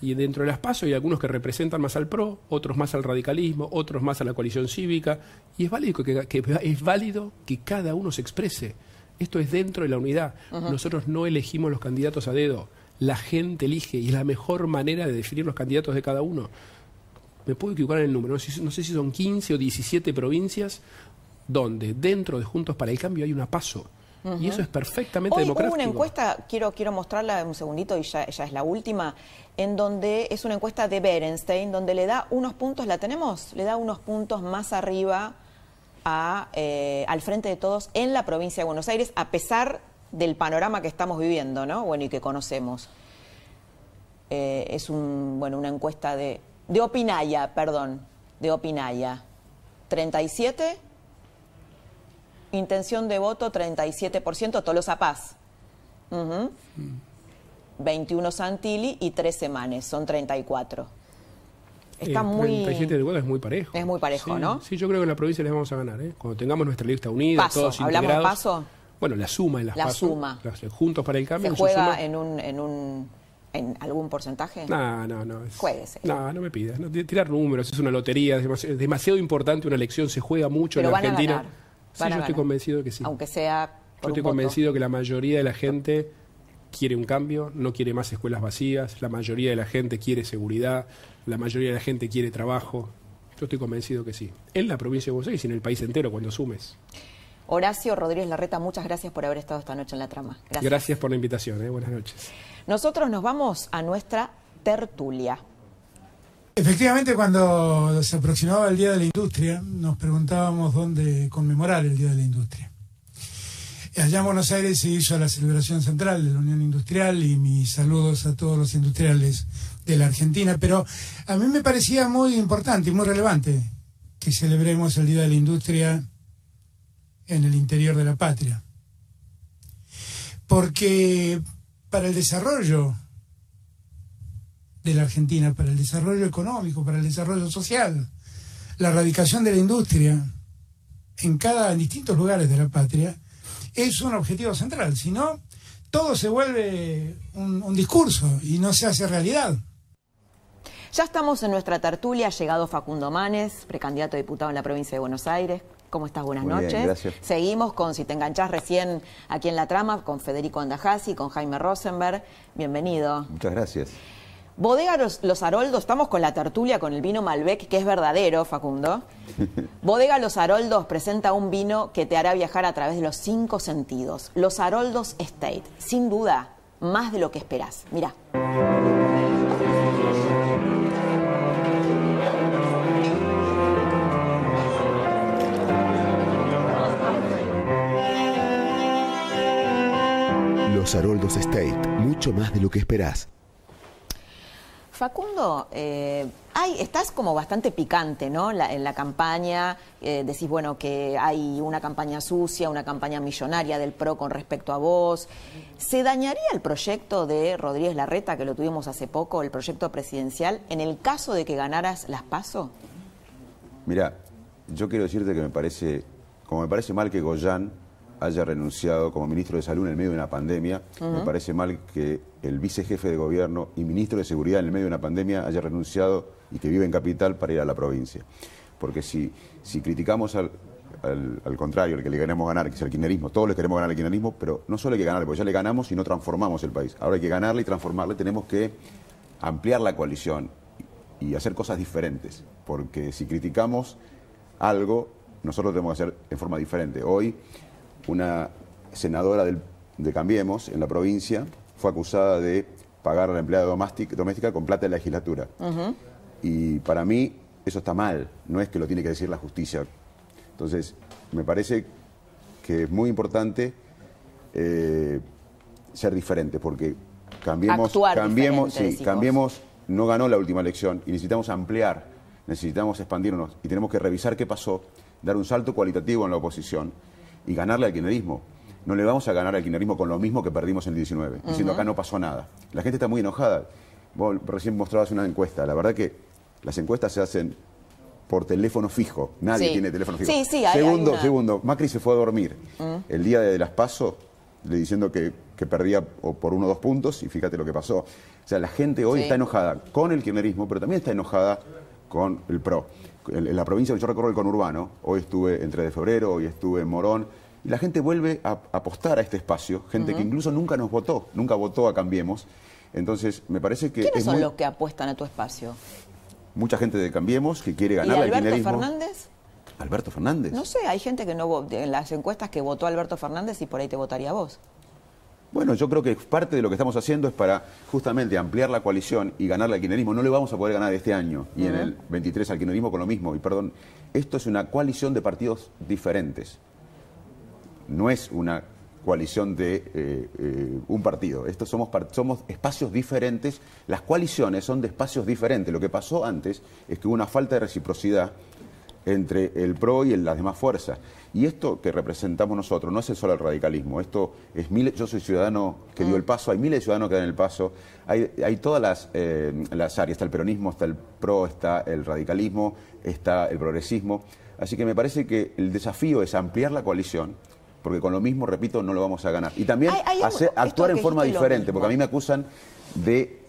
y dentro de las PASO hay algunos que representan más al PRO, otros más al radicalismo, otros más a la coalición cívica, y es válido que, que- es válido que cada uno se exprese. Esto es dentro de la unidad. Nosotros no elegimos los candidatos a dedo, la gente elige, y es la mejor manera de definir los candidatos de cada uno. Me puedo equivocar en el número, no sé, si- no sé si son 15 o 17 provincias donde dentro de Juntos para el Cambio hay una PASO. Y eso es perfectamente Hoy hubo democrático. una encuesta, quiero, quiero mostrarla un segundito y ya, ya es la última, en donde es una encuesta de Berenstein, donde le da unos puntos, ¿la tenemos? Le da unos puntos más arriba a, eh, al frente de todos en la provincia de Buenos Aires, a pesar del panorama que estamos viviendo, ¿no? Bueno, y que conocemos. Eh, es un, bueno, una encuesta de, de Opinaya, perdón, de Opinaya. 37, intención de voto 37%, Tolosa Paz. Ujú. 21 Santilli y 13 Manes, son 34. Está Eh, muy... 37 de votos es muy parejo. Es muy parejo, Sí, ¿no? Sí, yo creo que en la provincia les vamos a ganar. ¿eh? Cuando tengamos nuestra lista unida, Paso, todos ¿hablamos integrados. paso? Bueno, la suma en las La paso, suma. las- juntos para el cambio. ¿Se juega suma. en un, en un en algún porcentaje? No, no, no. es- Jueguese. No, no me pidas. no, tirar números es una lotería, es demasiado, es demasiado importante una elección, se juega mucho Pero en la Argentina. Sí, yo estoy convencido que sí. Aunque sea Yo estoy convencido que la mayoría de la gente quiere un cambio, no quiere más escuelas vacías, la mayoría de la gente quiere seguridad, la mayoría de la gente quiere trabajo. Yo estoy convencido que sí. En la provincia de Buenos Aires y en el país entero cuando sumes. Horacio Rodríguez Larreta, muchas gracias por haber estado esta noche en la trama. Gracias, gracias por la invitación. ¿eh? Buenas noches. Nosotros nos vamos a nuestra tertulia. Efectivamente, cuando se aproximaba el Día de la Industria, nos preguntábamos dónde conmemorar el Día de la Industria. Allá en Buenos Aires se hizo la celebración central de la Unión Industrial y mis saludos a todos los industriales de la Argentina, pero a mí me parecía muy importante y muy relevante que celebremos el Día de la Industria en el interior de la patria. Porque para el desarrollo de la Argentina, para el desarrollo económico, para el desarrollo social, la erradicación de la industria en cada en distintos lugares de la patria es un objetivo central. Si no, todo se vuelve un, un discurso y no se hace realidad. Ya estamos en nuestra tertulia, ha llegado Facundo Manes, precandidato a diputado en la provincia de Buenos Aires. ¿Cómo estás? Buenas Muy noches. bien, gracias. Seguimos con, si te enganchás recién aquí en la trama, con Federico Andajasi, con Jaime Rosenberg. Bienvenido. Muchas gracias. Bodega Los, Los Haroldos, estamos con la tertulia con el vino Malbec, que es verdadero, Facundo. Bodega Los Haroldos presenta un vino que te hará viajar a través de los cinco sentidos. Los Haroldos Estate, sin duda, más de lo que esperás. Mira. Los Haroldos State, mucho más de lo que esperás. Facundo, eh, hay, estás como bastante picante, ¿no? La- en la campaña, eh, decís, bueno, que hay una campaña sucia, una campaña millonaria del PRO con respecto a vos. ¿Se dañaría el proyecto de Rodríguez Larreta, que lo tuvimos hace poco, el proyecto presidencial, en el caso de que ganaras las PASO? Mira, yo quiero decirte que me parece, como me parece mal que Goyán haya renunciado como ministro de Salud en el medio de una pandemia, me parece mal que el vicejefe de gobierno y ministro de Seguridad en el medio de una pandemia haya renunciado y que vive en capital para ir a la provincia. Porque si, si criticamos al, al, al contrario, el que le queremos ganar, que es el kirchnerismo, todos le queremos ganar al kirchnerismo, pero no solo hay que ganarle, porque ya le ganamos y no transformamos el país. Ahora hay que ganarle y transformarle, tenemos que ampliar la coalición y hacer cosas diferentes. Porque si criticamos algo, nosotros lo tenemos que hacer en forma diferente. Hoy, una senadora del- de Cambiemos en la provincia fue acusada de pagar a la empleada doméstica, doméstica con plata de la legislatura. Y para mí eso está mal, no es que lo tiene que decir la justicia. Entonces, me parece que es muy importante eh, ser diferente, porque cambiemos, Actuar cambiemos, sí, cambiemos, no ganó la última elección y necesitamos ampliar, necesitamos expandirnos y tenemos que revisar qué pasó, dar un salto cualitativo en la oposición y ganarle al kirchnerismo. No le vamos a ganar al kirchnerismo con lo mismo que perdimos en el 19, diciendo Ujú. acá no pasó nada. La gente está muy enojada. Vos recién mostrabas una encuesta. La verdad que las encuestas se hacen por teléfono fijo. Nadie Sí. tiene teléfono fijo. Sí, sí, hay- hay segundo, una- segundo. Macri se fue a dormir Mm. el día de las PASO le diciendo que, que perdía por uno o dos puntos y fíjate lo que pasó. O sea, la gente hoy está enojada con el kirchnerismo, pero también está enojada con el PRO. En, en la provincia que yo recorro el conurbano, hoy estuve entre de febrero, hoy estuve en Morón, y la gente vuelve a apostar a este espacio, gente que incluso nunca nos votó, nunca votó a Cambiemos. Entonces, me parece que ¿Quiénes es son muy- los que apuestan a tu espacio? mucha gente de Cambiemos que quiere ¿Y ganar al Alberto. Fernández? Alberto Fernández. No sé, hay gente que no en las encuestas que votó a Alberto Fernández y por ahí te votaría vos. Bueno, yo creo que parte de lo que estamos haciendo es para justamente ampliar la coalición y ganarle al kirchnerismo. No le vamos a poder ganar este año y en el 23 al kirchnerismo con lo mismo. Y perdón, esto es una coalición de partidos diferentes. No es una coalición de eh, eh, un partido. Estos somos, espacios diferentes. Las coaliciones son de espacios diferentes. Lo que pasó antes es que hubo una falta de reciprocidad entre el PRO y las demás fuerzas. Y esto que representamos nosotros no es solo el radicalismo, esto es miles, yo soy ciudadano que dio el paso, hay miles de ciudadanos que dan el paso, hay, hay todas las, eh, las áreas, está el peronismo, está el PRO, está el radicalismo, está el progresismo. Así que me parece que el desafío es ampliar la coalición, porque con lo mismo, repito, no lo vamos a ganar. Y también Hay- hay un- hacer- esto actuar en forma diferente, porque a mí me acusan de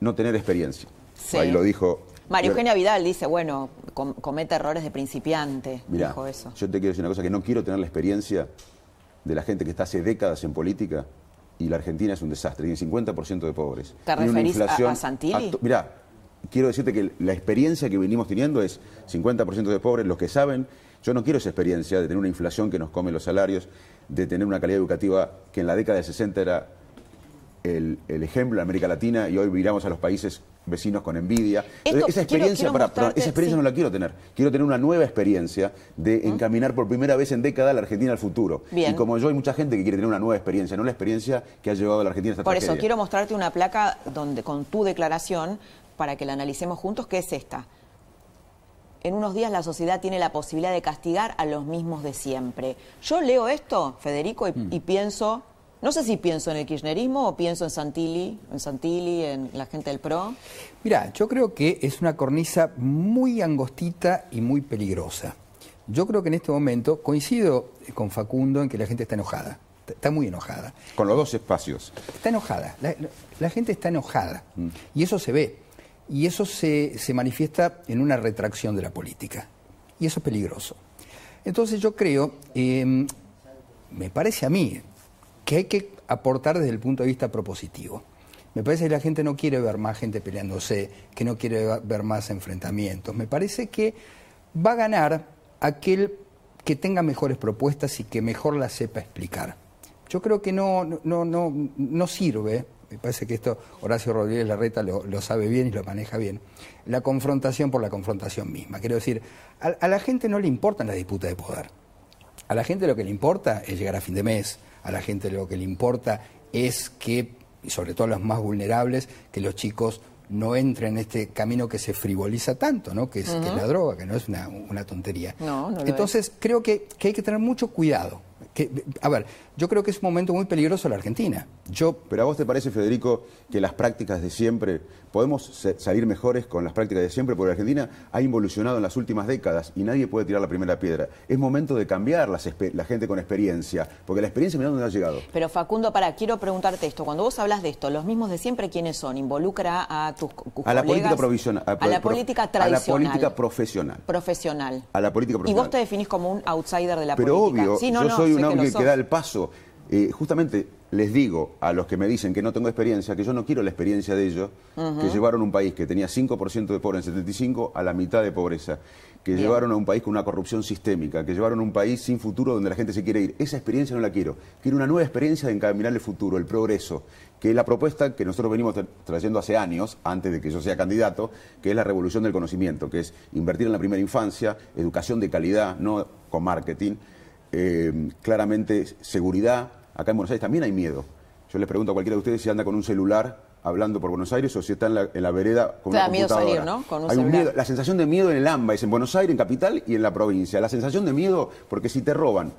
no tener experiencia. Sí. Ahí lo dijo. María Eugenia Vidal dice, bueno, com- comete errores de principiante, Mirá, dijo eso. yo te quiero decir una cosa, que no quiero tener la experiencia de la gente que está hace décadas en política y la Argentina es un desastre, tiene 50% de pobres. ¿Te Tiene referís a- a Santilli? Mirá, quiero decirte que la experiencia que venimos teniendo es 50% de pobres, los que saben, yo no quiero esa experiencia de tener una inflación que nos come los salarios, de tener una calidad educativa que en la década de 60 era el, el ejemplo en América Latina y hoy miramos a los países vecinos con envidia. Esto, esa experiencia, quiero mostrarte- esa experiencia sí. no la quiero tener. Quiero tener una nueva experiencia de encaminar por primera vez en década a la Argentina al futuro. Bien. Y como yo hay mucha gente que quiere tener una nueva experiencia, no la experiencia que ha llevado a la Argentina a esta Por eso quiero mostrarte una placa donde con tu declaración para que la analicemos juntos, que es esta. En unos días la sociedad tiene la posibilidad de castigar a los mismos de siempre. Yo leo esto, Federico, y, y pienso, no sé si pienso en el kirchnerismo o pienso en Santilli, en Santilli, en la gente del PRO. Mira, yo creo que es una cornisa muy angostita y muy peligrosa. Yo creo que en este momento coincido con Facundo en que la gente está enojada. Está- muy enojada. Con los dos espacios. Está enojada. La, la- la gente está enojada. Y eso se ve. Y eso se, se manifiesta en una retracción de la política. Y eso es peligroso. Entonces yo creo, eh, me parece a mí, que hay que aportar desde el punto de vista propositivo. Me parece que la gente no quiere ver más gente peleándose, que no quiere ver más enfrentamientos. Me parece que va a ganar aquel que tenga mejores propuestas y que mejor las sepa explicar. Yo creo que no, no, no, no sirve, me parece que esto Horacio Rodríguez Larreta lo, lo sabe bien y lo maneja bien, la confrontación por la confrontación misma. Quiero decir, a, a la gente no le importan las disputas de poder. A la gente lo que le importa es llegar a fin de mes, a la gente lo que le importa es que, y sobre todo a los más vulnerables, que los chicos no entren en este camino que se frivoliza tanto, ¿no? que, es, que es Ujú. la droga, que no es una, una tontería. No, no lo Entonces, creo que, que hay que tener mucho cuidado. Que, a ver, yo creo que es un momento muy peligroso en la Argentina. Yo, Pero a vos te parece, Federico, que las prácticas de siempre, podemos salir mejores con las prácticas de siempre, porque Argentina ha involucionado en las últimas décadas y nadie puede tirar la primera piedra. Es momento de cambiar las la gente con experiencia, porque la experiencia, mirá dónde ha llegado. Pero Facundo, para, quiero preguntarte esto. Cuando vos hablas de esto, los mismos de siempre, ¿quiénes son? ¿Involucra a tus, tus A la colegas? política provisional. A la política A la tradicional. política profesional. profesional. A la política Y profesional. vos te definís como un outsider de la Pero política. obvio, Sí, no, yo no, soy un que hombre que, da el paso. Eh, justamente les digo a los que me dicen que no tengo experiencia, que yo no quiero la experiencia de ellos, que llevaron un país que tenía 5% de pobreza en 75 a la mitad de pobreza, que Bien. llevaron a un país con una corrupción sistémica, que llevaron a un país sin futuro donde la gente se quiere ir. Esa experiencia no la quiero. Quiero una nueva experiencia de encaminar el futuro, el progreso, que es la propuesta que nosotros venimos tra- trayendo hace años, antes de que yo sea candidato, que es la revolución del conocimiento, que es invertir en la primera infancia, educación de calidad, no con marketing, eh, claramente seguridad. Acá en Buenos Aires también hay miedo. Yo les pregunto a cualquiera de ustedes si anda con un celular hablando por Buenos Aires o si está en la, en la vereda con una miedo computadora. salir, ¿no? Con un hay un miedo, la sensación de miedo en el AMBA es en Buenos Aires, en capital y en la provincia. La sensación de miedo, porque si te roban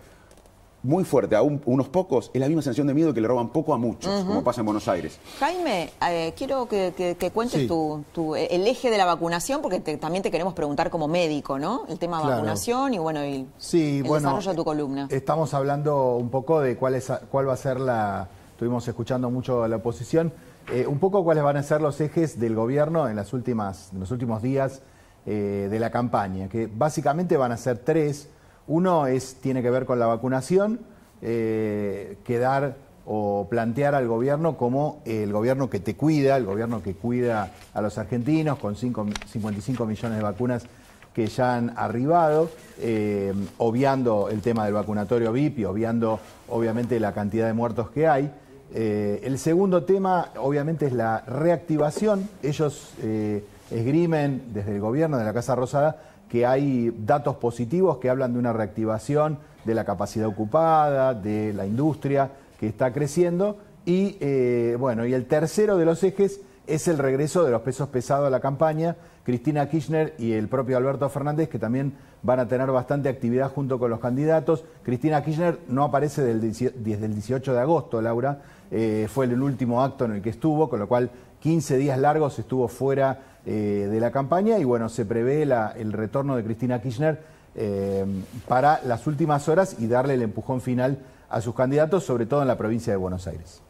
muy fuerte a un- unos pocos, es la misma sensación de miedo que le roban poco a muchos, como pasa en Buenos Aires. Jaime, eh, quiero que, que- que cuentes Sí. tu, tu- el eje de la vacunación, porque te- también te queremos preguntar como médico, ¿no? El tema Claro. vacunación y bueno, y Sí, el bueno, desarrollo de tu columna. Estamos hablando un poco de cuál, es, cuál va a ser la... Estuvimos escuchando mucho a la oposición. eh, un poco cuáles van a ser los ejes del gobierno en, las últimas, en los últimos días eh, de la campaña, que básicamente van a ser tres. Uno es, tiene que ver con la vacunación, eh, quedar o plantear al gobierno como el gobierno que te cuida, el gobierno que cuida a los argentinos, con cinco- 55 millones de vacunas que ya han arribado, eh, obviando el tema del vacunatorio VIP y obviando obviamente la cantidad de muertos que hay. Eh, el segundo tema obviamente es la reactivación. Ellos esgrimen desde el gobierno de la Casa Rosada que hay datos positivos que hablan de una reactivación de la capacidad ocupada, de la industria que está creciendo. Y eh, bueno, y el tercero de los ejes es el regreso de los pesos pesados a la campaña. Cristina Kirchner y el propio Alberto Fernández, que también van a tener bastante actividad junto con los candidatos. Cristina Kirchner no aparece desde el 18 de agosto, Laura. Eh, fue el último acto en el que estuvo, con lo cual 15 días largos estuvo fuera eh, de la campaña y bueno, se prevé la- el retorno de Cristina Kirchner eh, para las últimas horas y darle el empujón final a sus candidatos, sobre todo en la provincia de Buenos Aires.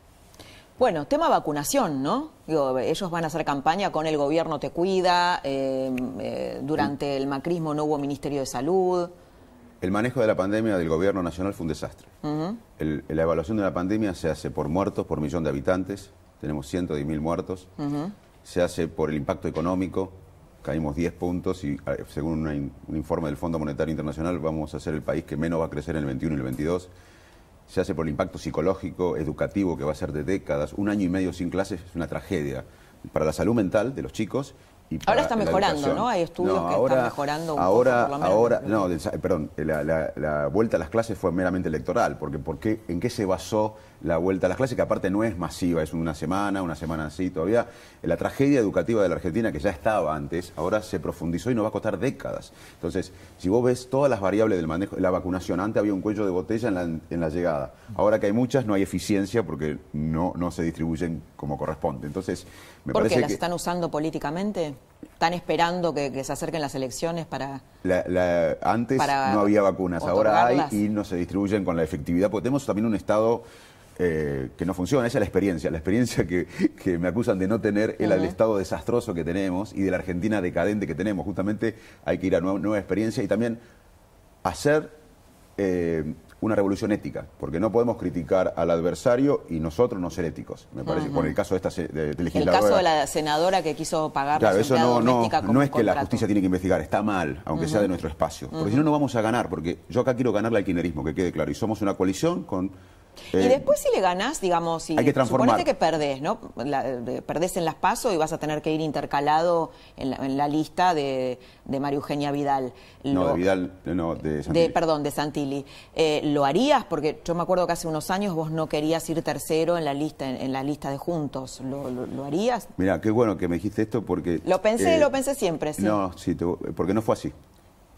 Bueno, tema vacunación, ¿no? Digo, ellos van a hacer campaña con el gobierno te cuida, eh, eh, durante el macrismo no hubo Ministerio de Salud. El manejo de la pandemia del gobierno nacional fue un desastre. El- la evaluación de la pandemia se hace por muertos por millón de habitantes, tenemos 110.000 muertos. Se hace por el impacto económico, caímos 10 puntos y eh, según una un informe del Fondo Monetario Internacional vamos a ser el país que menos va a crecer en el 21 y el 22. Se hace por el impacto psicológico, educativo, que va a ser de décadas. Un año y medio sin clases es una tragedia para la salud mental de los chicos. Ahora está mejorando. ¿no? Hay estudios que están mejorando un poco, ahora, por lo menos. Ahora, no, perdón, la, la- la vuelta a las clases fue meramente electoral, porque ¿por qué, ¿en qué se basó la vuelta a las clases? Que aparte no es masiva, es una semana, una semana así todavía. La tragedia educativa de la Argentina, que ya estaba antes, ahora se profundizó y nos va a costar décadas. Entonces, si vos ves todas las variables del manejo, la vacunación, antes había un cuello de botella en la, en la llegada. Ahora que hay muchas, no hay eficiencia porque no, no se distribuyen como corresponde. Entonces, me ¿Por qué parece las que... están usando políticamente? ¿Están esperando que, que se acerquen las elecciones para...? La- la- antes Para no había vacunas, ahora hay y no se distribuyen con la efectividad, porque tenemos también un Estado eh, que no funciona, esa es la experiencia, la experiencia que, que me acusan de no tener el, el. Estado desastroso que tenemos y de la Argentina decadente que tenemos. Justamente hay que ir a nueva, nueva experiencia y también hacer eh, una revolución ética, porque no podemos criticar al adversario y nosotros no ser éticos. Me parece, Ujú. con el caso de esta de, de El legisladora. caso de la senadora que quiso pagar Claro, la eso no, no, no es que la justicia tiene que investigar, está mal, aunque sea de nuestro espacio. Porque si no, no vamos a ganar, porque yo acá quiero ganarle al kirchnerismo, que quede claro. Y somos una coalición con... Y eh, después si le ganás, digamos, si hay que transformar. suponete que perdés, ¿no? La- eh, perdés en las PASO y vas a tener que ir intercalado en la, en la lista de, de María Eugenia Vidal. No, de Vidal, no, de Santilli. de, perdón, de Santilli. Eh, ¿Lo harías? Porque yo me acuerdo que hace unos años vos no querías ir tercero en la lista, en, en la lista de juntos. ¿Lo, lo- lo harías? Mira, qué bueno que me dijiste esto porque... Lo pensé, eh, lo pensé siempre, sí. No, sí, te- porque no fue así.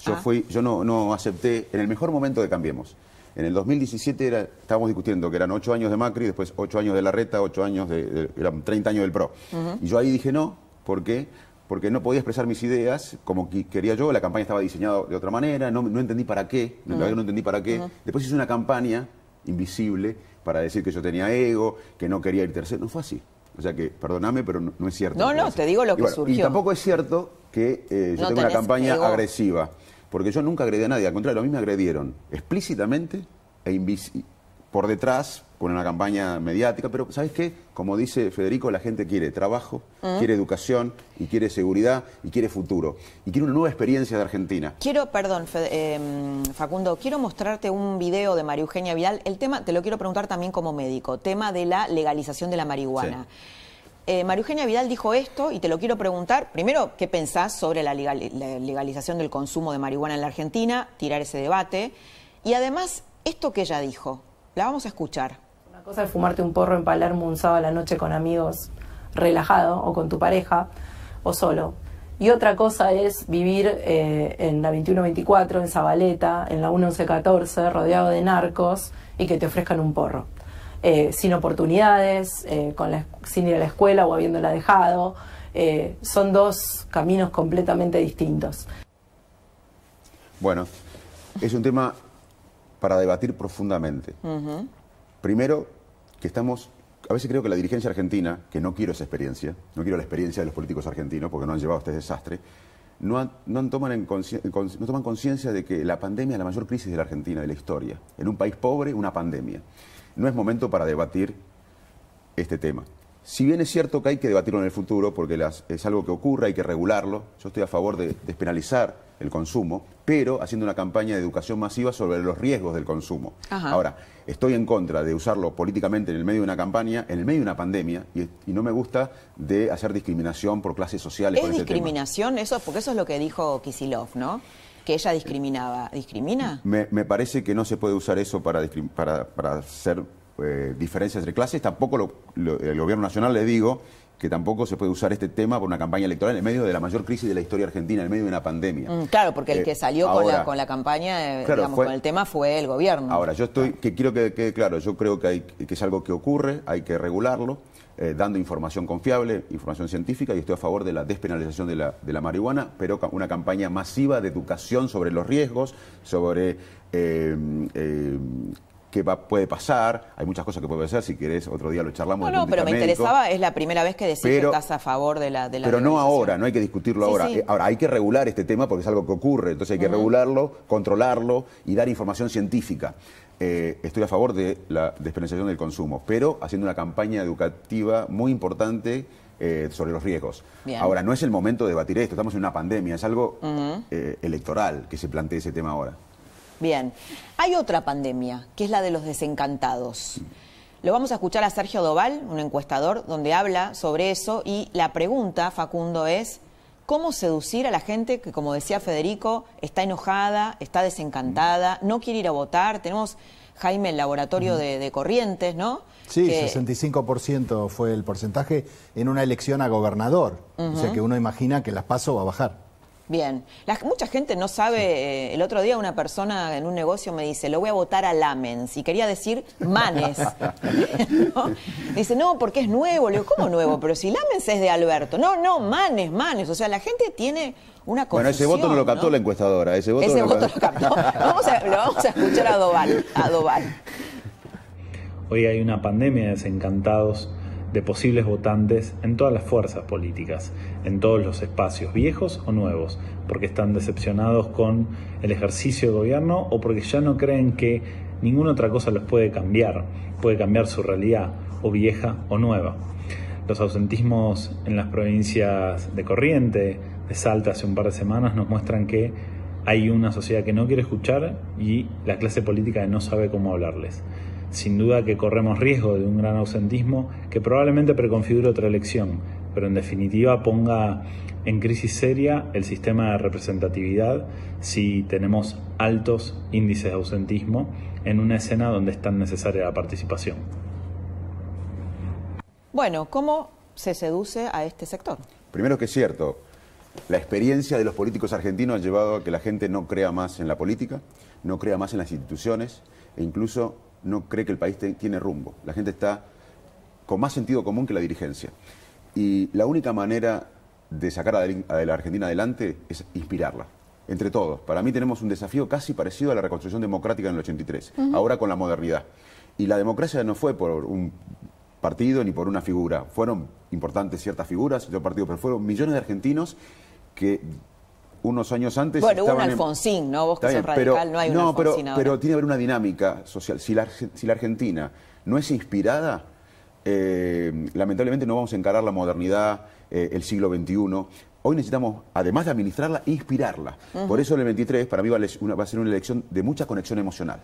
Yo Ah. fui, yo no, no acepté, en el mejor momento de Cambiemos. En el 2017 era, estábamos discutiendo que eran ocho años de Macri, después ocho años de Larreta, ocho años de, de- eran 30 años del PRO. Y yo ahí dije no, ¿por qué? Porque no podía expresar mis ideas como quería yo, la campaña estaba diseñada de otra manera, no, no entendí para qué, la no entendí para qué. Después hice una campaña invisible para decir que yo tenía ego, que no quería ir tercero. No fue así. O sea que, perdóname, pero no, no es cierto. No, no, te digo lo y que bueno, Y surgió. tampoco es cierto que eh, yo No tengo una campaña ego. agresiva, porque yo nunca agredí a nadie, al contrario, a mí me agredieron explícitamente e por detrás con una campaña mediática, pero ¿sabes qué? Como dice Federico, la gente quiere trabajo, Mm. quiere educación y quiere seguridad y quiere futuro y quiere una nueva experiencia de Argentina. Quiero, perdón, Fede- eh, Facundo, quiero mostrarte un video de María Eugenia Vidal. El tema, te lo quiero preguntar también como médico, tema de la legalización de la marihuana. Eh, María Eugenia Vidal dijo esto y te lo quiero preguntar. Primero, ¿qué pensás sobre la, legal- la legalización del consumo de marihuana en la Argentina? Tirar ese debate. Y además, esto que ella dijo, la vamos a escuchar. Una cosa es fumarte un porro en Palermo un sábado a la noche con amigos relajado o con tu pareja o solo. Y otra cosa es vivir eh, en la 2124, en Zabaleta, en la 1114, rodeado de narcos y que te ofrezcan un porro. Eh, sin oportunidades, eh, con la- sin ir a la escuela o habiéndola dejado. Eh, son dos caminos completamente distintos. Bueno, es un tema para debatir profundamente. Primero, que estamos, a veces creo que la dirigencia argentina, que no quiero esa experiencia, no quiero la experiencia de los políticos argentinos porque no han llevado a este desastre, no, han- no han toman en no toman conciencia de que la pandemia es la mayor crisis de la Argentina, de la historia. En un país pobre, una pandemia. No es momento para debatir este tema. Si bien es cierto que hay que debatirlo en el futuro, porque las- es algo que ocurre, hay que regularlo, yo estoy a favor de despenalizar el consumo, pero haciendo una campaña de educación masiva sobre los riesgos del consumo. Ajá. Ahora, estoy en contra de usarlo políticamente en el medio de una campaña, en el medio de una pandemia, y, y no me gusta de hacer discriminación por clases sociales ¿Es con este tema. discriminación eso? Porque eso es lo que dijo Kisilov, ¿no? Que ella discriminaba. ¿Discrimina? Me, me parece que no se puede usar eso para, para, para hacer eh, diferencias entre clases. Tampoco lo- lo- el gobierno nacional le digo que tampoco se puede usar este tema para una campaña electoral en medio de la mayor crisis de la historia argentina, en medio de una pandemia. Mm, claro, porque el Eh, que salió con, la, con la campaña, eh, Claro, digamos, fue- con el tema fue el gobierno. Ahora, yo estoy, que quiero que quede claro, yo creo que, hay, que es algo que ocurre, hay que regularlo, eh, dando información confiable, información científica, y estoy a favor de la despenalización de la, de la marihuana, pero una campaña masiva de educación sobre los riesgos, sobre eh, eh, qué va- puede pasar, hay muchas cosas que puede pasar, si querés otro día lo charlamos. No, no, pero me médico. interesaba, es la primera vez que decís Pero- que estás a favor de la de la Pero no ahora, no hay que discutirlo Sí, ahora. sí. Eh, Ahora, hay que regular este tema porque es algo que ocurre, entonces hay que regularlo, controlarlo y dar información científica. Eh, estoy a favor de la despenalización del consumo, pero haciendo una campaña educativa muy importante eh, sobre los riesgos. Bien. Ahora, no es el momento de debatir esto, estamos en una pandemia, es algo eh, electoral que se plantee ese tema ahora. Bien. Hay otra pandemia, que es la de los desencantados. Lo vamos a escuchar a Sergio Doval, un encuestador, donde habla sobre eso y la pregunta, Facundo, es cómo seducir a la gente que, como decía Federico, está enojada, está desencantada, no quiere ir a votar. Tenemos, Jaime, el laboratorio de, de Corrientes, ¿no? Sí, Que- 65% fue el porcentaje en una elección a gobernador. O sea que uno imagina que las paso va a bajar. Bien, La- mucha gente no sabe, eh, el otro día una persona en un negocio me dice, lo voy a votar a Lamens, y quería decir Manes. ¿No? Dice, no, porque es nuevo. Le digo, ¿cómo nuevo? Pero si Lamens es de Alberto. No, no, Manes, Manes. O sea, la gente tiene una. Bueno, ese voto no lo captó la encuestadora, ese voto Ese no lo voto captó. lo captó. Vamos a- lo vamos a escuchar a Doval. A Doval. Hoy hay una pandemia de desencantados de posibles votantes en todas las fuerzas políticas, en todos los espacios, viejos o nuevos, porque están decepcionados con el ejercicio de gobierno o porque ya no creen que ninguna otra cosa los puede cambiar, puede cambiar su realidad, o vieja o nueva. Los ausentismos en las provincias de Corriente, de Salta hace un par de semanas nos muestran que hay una sociedad que no quiere escuchar y la clase política no sabe cómo hablarles. Sin duda que corremos riesgo de un gran ausentismo que probablemente preconfigure otra elección, pero en definitiva ponga en crisis seria el sistema de representatividad si tenemos altos índices de ausentismo en una escena donde es tan necesaria la participación. Bueno, ¿cómo se seduce a este sector? Primero que es cierto, la experiencia de los políticos argentinos ha llevado a que la gente no crea más en la política, no crea más en las instituciones e incluso no cree que el país te- tiene rumbo. La gente está con más sentido común que la dirigencia. Y la única manera de sacar a la a la Argentina adelante es inspirarla, entre todos. Para mí tenemos un desafío casi parecido a la reconstrucción democrática en el 83, Ujú. ahora con la modernidad. Y la democracia no fue por un partido ni por una figura. Fueron importantes ciertas figuras, ciertos partidos, pero fueron millones de argentinos que unos años antes Bueno, hubo un en- Alfonsín, ¿no? Vos que sos bien, pero- radical, no hay un no, pero, Alfonsín ahora. pero tiene que haber una dinámica social. Si la, si la Argentina no es inspirada, eh, lamentablemente no vamos a encarar la modernidad, eh, el siglo XXI. Hoy necesitamos, además de administrarla, inspirarla. Por eso el 23 para mí va a le- una- va a ser una elección de mucha conexión emocional.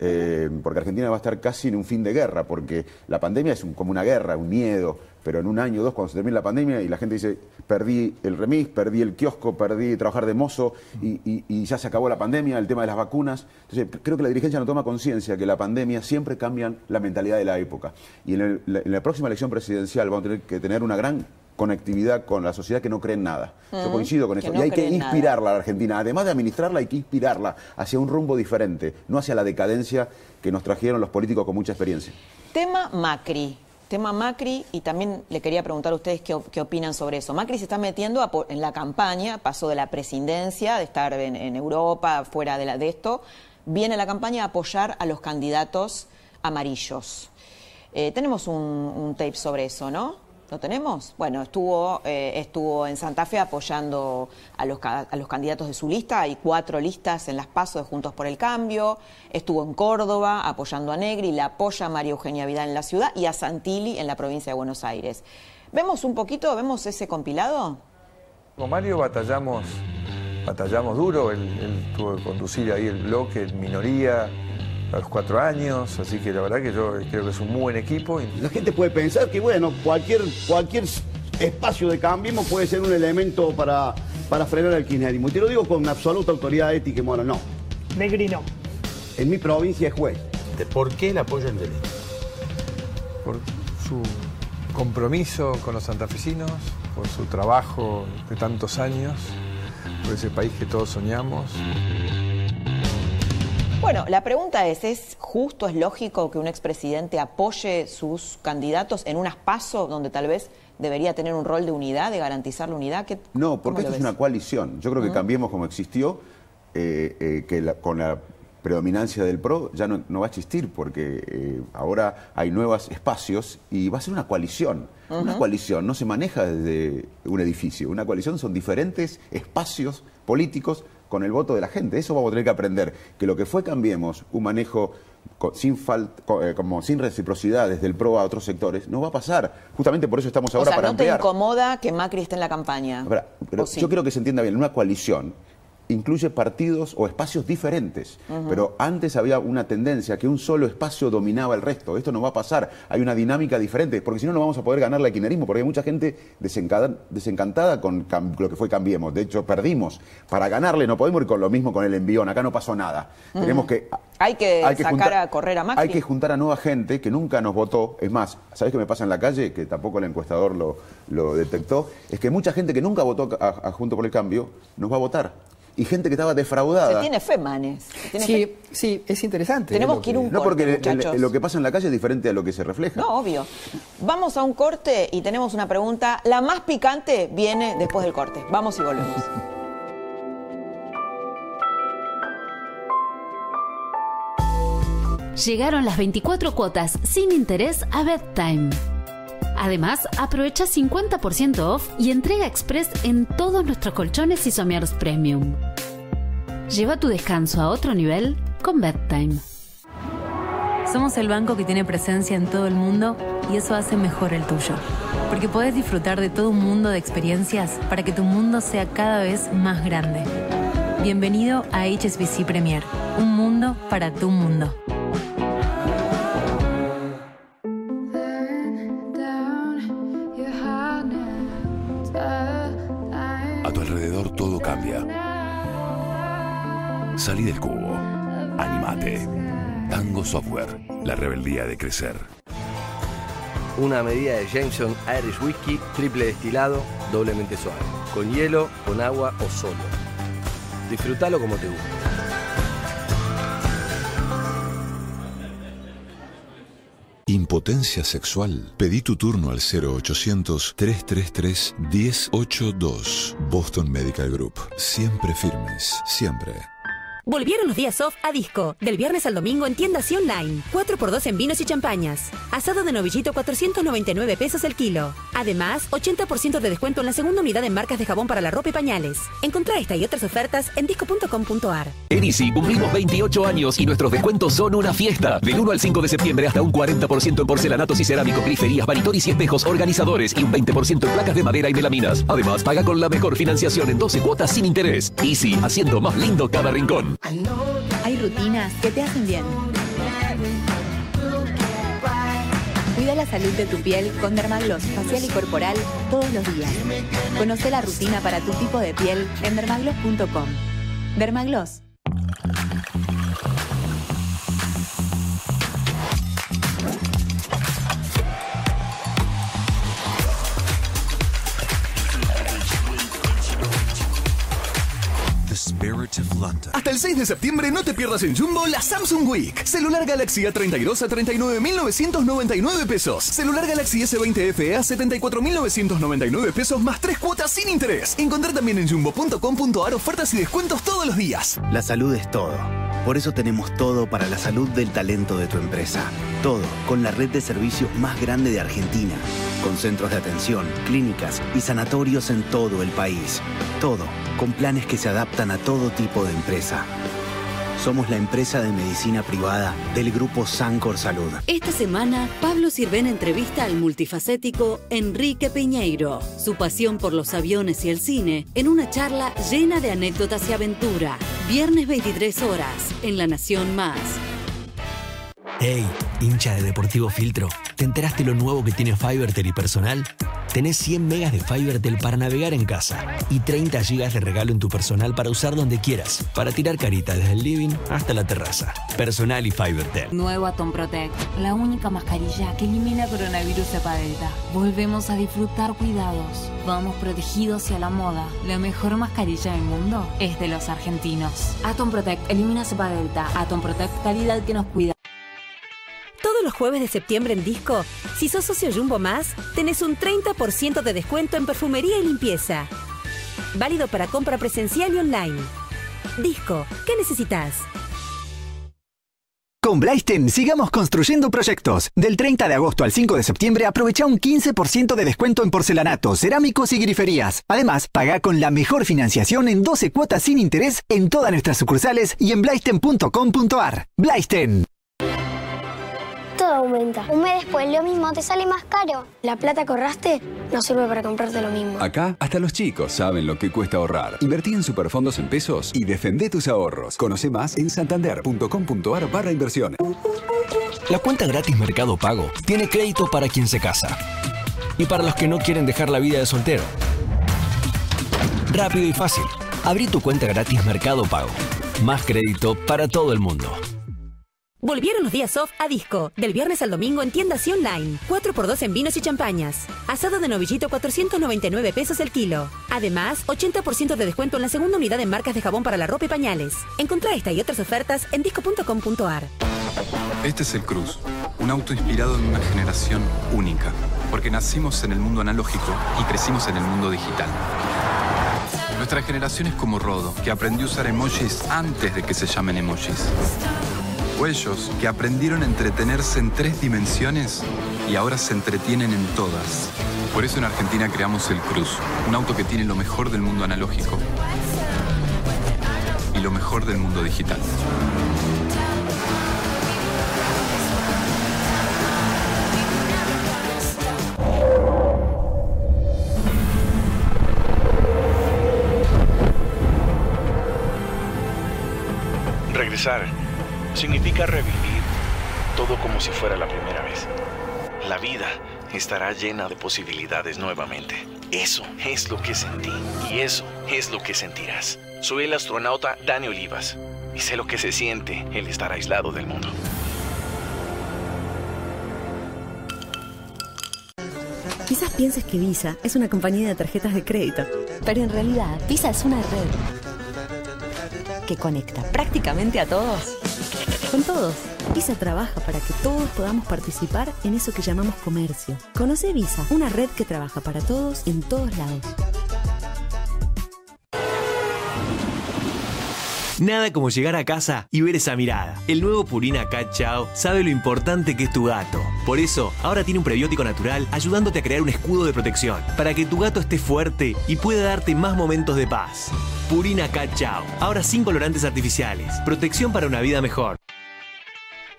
Eh, porque Argentina va a estar casi en un fin de guerra, porque la pandemia es como una guerra, un miedo, pero en un año o dos, cuando se termine la pandemia y la gente dice, perdí el remis, perdí el kiosco, perdí trabajar de mozo y, ya se acabó la pandemia, el tema de las vacunas. Entonces, creo que la dirigencia no toma conciencia que la pandemia siempre cambia la mentalidad de la época. Y en la próxima elección presidencial vamos a tener que tener una gran conectividad con la sociedad que no cree en nada. Yo Ujú, coincido con eso. no y hay que nada. inspirarla a la Argentina. Además de administrarla, hay que inspirarla hacia un rumbo diferente, no hacia la decadencia que nos trajeron los políticos con mucha experiencia. Tema Macri. Tema Macri, y también le quería preguntar a ustedes qué, op- qué opinan sobre eso. Macri se está metiendo a en la campaña, pasó de la presidencia, de estar en, en Europa, fuera de, la, de esto, viene a la campaña a apoyar a los candidatos amarillos. Eh, tenemos un, un tape sobre eso, ¿no? ¿Lo tenemos? Bueno, estuvo, eh, estuvo en Santa Fe apoyando a los, a los candidatos de su lista. Hay cuatro listas en las pasos de Juntos por el Cambio. Estuvo en Córdoba apoyando a Negri. Le apoya a María Eugenia Vidal en la ciudad y a Santilli en la provincia de Buenos Aires. ¿Vemos un poquito, vemos ese compilado? Con Mario batallamos, batallamos duro, él, tuvo que conducir ahí el bloque minoría a los cuatro años, así que la verdad que yo creo que es un muy buen equipo. y- La gente puede pensar que, bueno, cualquier, cualquier espacio de cambiismo puede ser un elemento para, para frenar al kirchnerismo. Y te lo digo con absoluta autoridad ética y moral, no. Negrino. En mi provincia es juez. ¿Por qué el apoyo en delito? por su compromiso con los santafesinos, por su trabajo de tantos años, por ese país que todos soñamos. Bueno, la pregunta es, ¿es justo, es lógico que un expresidente apoye sus candidatos en unas pasos donde tal vez debería tener un rol de unidad, de garantizar la unidad? ¿Qué- No, porque esto es una coalición. Yo creo que. Cambiemos como existió, eh, eh, que la- con la predominancia del PRO ya no, no va a existir porque eh, ahora hay nuevos espacios y va a ser una coalición. Una coalición no se maneja desde un edificio, una coalición son diferentes espacios políticos con el voto de la gente. Eso vamos a tener que aprender, que lo que fue Cambiemos, un manejo sin fal- co- eh, como sin reciprocidad desde el PRO a otros sectores, no va a pasar. Justamente por eso estamos O ahora sea, para no te ampliar. incomoda que Macri esté en la campaña. Ahora, pero ¿O sí? Yo quiero que se entienda bien, una coalición incluye partidos o espacios diferentes, pero antes había una tendencia que un solo espacio dominaba el resto. Esto no va a pasar, hay una dinámica diferente, porque si no, no vamos a poder ganar el kirchnerismo, porque hay mucha gente desencantada con lo que fue Cambiemos. De hecho, perdimos. Para ganarle no podemos ir con lo mismo con el envión, acá no pasó nada. Tenemos que Hay que hay que sacar juntar- a correr a Macri. hay que juntar a nueva gente que nunca nos votó. Es más, ¿sabés qué me pasa en la calle? Que tampoco el encuestador lo, lo detectó. Es que mucha gente que nunca votó a, a Junto por el Cambio nos va a votar. Y gente que estaba Se defraudada. tiene fe, Manes. Se tiene Sí, fe. sí, es interesante. Tenemos lo que ir un No, porque el- el- lo que pasa en la calle es diferente a lo que se refleja. No, obvio. Vamos a un corte y tenemos una pregunta. La más picante viene después del corte. Vamos y volvemos. Llegaron las 24 cuotas sin interés a Bedtime. Además, aprovecha 50% off y entrega express en todos nuestros colchones y somieres premium. Lleva tu descanso a otro nivel con Bedtime. Somos el banco que tiene presencia en todo el mundo y eso hace mejor el tuyo. Porque podés disfrutar de todo un mundo de experiencias para que tu mundo sea cada vez más grande. Bienvenido a HSBC Premier, un mundo para tu mundo. Software. La rebeldía de crecer. Una medida de Jameson Irish Whiskey, triple destilado, doblemente suave. Con hielo, con agua o solo. Disfrútalo como te guste. Impotencia sexual. Pedí tu turno al 0800-333-1082. Boston Medical Group. Siempre firmes. Siempre. Volvieron los días off a disco. Del viernes al domingo en tiendas y online. 4x2 en vinos y champañas. Asado de novillito 499 pesos el kilo. Además, 80% de descuento en la segunda unidad en marcas de jabón para la ropa y pañales. Encontrá esta y otras ofertas en disco.com.ar. En Easy cumplimos 28 años y nuestros descuentos son una fiesta. Del 1 al 5 de septiembre hasta un 40% en porcelanatos y cerámicos, griferías, vanitoris y espejos organizadores y un 20% en placas de madera y melaminas. Además, paga con la mejor financiación en 12 cuotas sin interés. Easy, haciendo más lindo cada rincón. Hay rutinas que te hacen bien. Cuida la salud de tu piel con Dermagloss facial y corporal todos los días. Conoce la rutina para tu tipo de piel en dermagloss.com. Dermagloss. Hasta el 6 de septiembre no te pierdas en Jumbo la Samsung Week. Celular Galaxy A32 a 39.999 pesos. Celular Galaxy S20 FE a 74.999 pesos más tres cuotas sin interés. Encontrar también en jumbo.com.ar ofertas y descuentos todos los días. La salud es todo. Por eso tenemos todo para la salud del talento de tu empresa. Todo con la red de servicios más grande de Argentina. Con centros de atención, clínicas y sanatorios en todo el país. Todo con planes que se adaptan a todo tipo de empresa. Somos la empresa de medicina privada del grupo Sancor Salud. Esta semana, Pablo Sirven entrevista al multifacético Enrique Piñeiro, su pasión por los aviones y el cine, en una charla llena de anécdotas y aventura. Viernes 23 horas, en La Nación Más. Hey, hincha de Deportivo Filtro, ¿te enteraste lo nuevo que tiene Fivertel y personal? Tenés 100 megas de Fivertel para navegar en casa y 30 gigas de regalo en tu personal para usar donde quieras, para tirar carita desde el living hasta la terraza. Personal y Fivertel. Nuevo Atom Protect, la única mascarilla que elimina coronavirus cepa delta. Volvemos a disfrutar cuidados. Vamos protegidos y a la moda. La mejor mascarilla del mundo es de los argentinos. Atom Protect elimina cepa delta. Atom Protect calidad que nos cuida. Todos los jueves de septiembre en Disco, si sos socio Jumbo Más, tenés un 30% de descuento en perfumería y limpieza. Válido para compra presencial y online. Disco, ¿qué necesitas? Con Blaisten sigamos construyendo proyectos. Del 30 de agosto al 5 de septiembre aprovecha un 15% de descuento en porcelanatos, cerámicos y griferías. Además, paga con la mejor financiación en 12 cuotas sin interés en todas nuestras sucursales y en blaisten.com.ar. Blaisten. Aumenta. Un mes después lo mismo te sale más caro. La plata que ahorraste no sirve para comprarte lo mismo. Acá, hasta los chicos saben lo que cuesta ahorrar. Invertí en superfondos en pesos y defendé tus ahorros. Conoce más en santander.com.ar barra inversiones. La cuenta gratis Mercado Pago tiene crédito para quien se casa y para los que no quieren dejar la vida de soltero. Rápido y fácil. Abrí tu cuenta gratis Mercado Pago. Más crédito para todo el mundo. Volvieron los días off a disco. Del viernes al domingo en tiendas y online. 4x2 en vinos y champañas. Asado de novillito 499 pesos el kilo. Además, 80% de descuento en la segunda unidad en marcas de jabón para la ropa y pañales. Encontrá esta y otras ofertas en disco.com.ar. Este es el Cruz, un auto inspirado en una generación única, porque nacimos en el mundo analógico y crecimos en el mundo digital. Nuestra generación es como Rodo, que aprendió a usar emojis antes de que se llamen emojis. O ellos, que aprendieron a entretenerse en tres dimensiones y ahora se entretienen en todas. Por eso en Argentina creamos el Cruz, un auto que tiene lo mejor del mundo analógico y lo mejor del mundo digital. Regresar significa revivir todo como si fuera la primera vez. La vida estará llena de posibilidades nuevamente. Eso es lo que sentí y eso es lo que sentirás. Soy el astronauta Dani Olivas y sé lo que se siente el estar aislado del mundo. Quizás pienses que Visa es una compañía de tarjetas de crédito, pero en realidad Visa es una red que conecta prácticamente a todos. Con todos. Visa trabaja para que todos podamos participar en eso que llamamos comercio. Conoce Visa, una red que trabaja para todos en todos lados. Nada como llegar a casa y ver esa mirada. El nuevo Purina Cat Chow sabe lo importante que es tu gato. Por eso, ahora tiene un prebiótico natural ayudándote a crear un escudo de protección para que tu gato esté fuerte y pueda darte más momentos de paz. Purina Cat Chow, ahora sin colorantes artificiales. Protección para una vida mejor.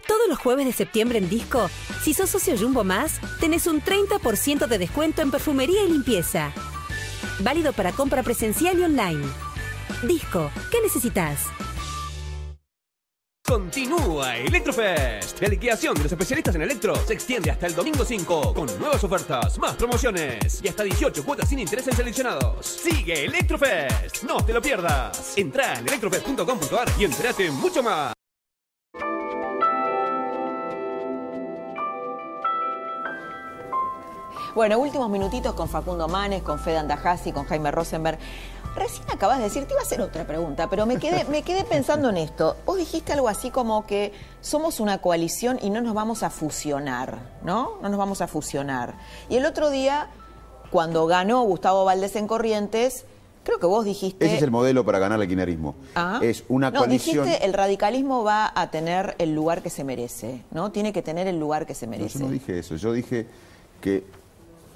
Todos los jueves de septiembre en Disco, si sos socio Jumbo Más, tenés un 30% de descuento en perfumería y limpieza. Válido para compra presencial y online. Disco, ¿qué necesitas? Continúa Electrofest. La liquidación de los especialistas en electro se extiende hasta el domingo 5 con nuevas ofertas, más promociones y hasta 18 cuotas sin interés en seleccionados. Sigue Electrofest. No te lo pierdas. Entra en electrofest.com.ar y entérate mucho más. Bueno, últimos minutitos con Facundo Manes, con Fede Andajasi, con Jaime Rosenberg. Recién acabas de decir, te iba a hacer otra pregunta, pero me quedé, me quedé pensando en esto. Vos dijiste algo así como que somos una coalición y no nos vamos a fusionar, ¿no? No nos vamos a fusionar. Y el otro día, cuando ganó Gustavo Valdés en Corrientes, creo que vos dijiste... Ese es el modelo para ganar el kirchnerismo. Ah. Es una no, coalición... dijiste el radicalismo va a tener el lugar que se merece, ¿no? Tiene que tener el lugar que se No, merece. yo no dije eso, yo dije que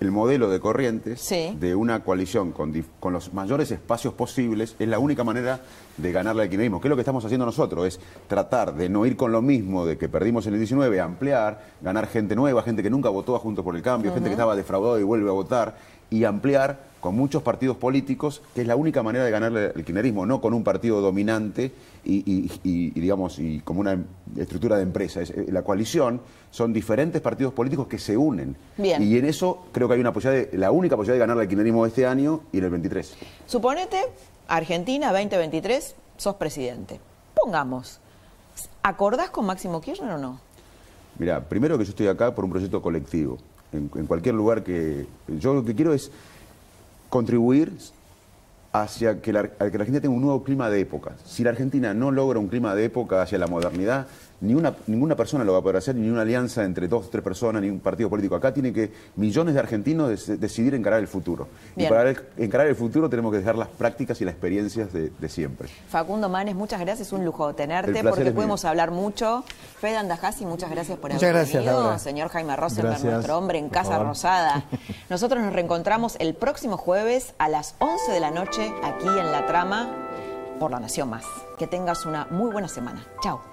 el modelo de Corrientes, Sí. de una coalición con los mayores espacios posibles, es la única manera de ganarle al kirchnerismo. ¿Qué es lo que estamos haciendo nosotros? Es tratar de no ir con lo mismo de que perdimos en el 19, ampliar, ganar gente nueva, gente que nunca votó a Juntos por el Cambio, gente que estaba defraudada y vuelve a votar, y ampliar con muchos partidos políticos, que es la única manera de ganarle al kirchnerismo, no con un partido dominante y, y- y- y, digamos, y como una estructura de empresa. Es, eh, la coalición son diferentes partidos políticos que se unen. Bien. Y en eso creo que hay una posibilidad, de- la única posibilidad de ganarle al kirchnerismo este año y en el 23. Suponete, Argentina 2023, sos presidente. Pongamos, ¿acordás con Máximo Kirchner o no? Mira, primero que yo estoy acá por un proyecto colectivo. En, en cualquier lugar que... Yo lo que quiero es contribuir hacia que la, que la Argentina tenga un nuevo clima de época. Si la Argentina no logra un clima de época hacia la modernidad, ni una, ninguna persona lo va a poder hacer, ni una alianza entre dos o tres personas, ni un partido político. Acá tiene que millones de argentinos des- decidir encarar el futuro. Bien. Y para el- encarar el futuro tenemos que dejar las prácticas y las experiencias de, de siempre. Facundo Manes, muchas gracias, un lujo tenerte porque pudimos hablar mucho. Fede Andajasi, muchas gracias por Muchas haber gracias, venido. Laura. Señor Jaime Rosenberg, Gracias. nuestro hombre en Casa. Rosada. Nosotros nos reencontramos el próximo jueves a las 11 de la noche aquí en La Trama por La Nación Más. Que tengas una muy buena semana. Chao.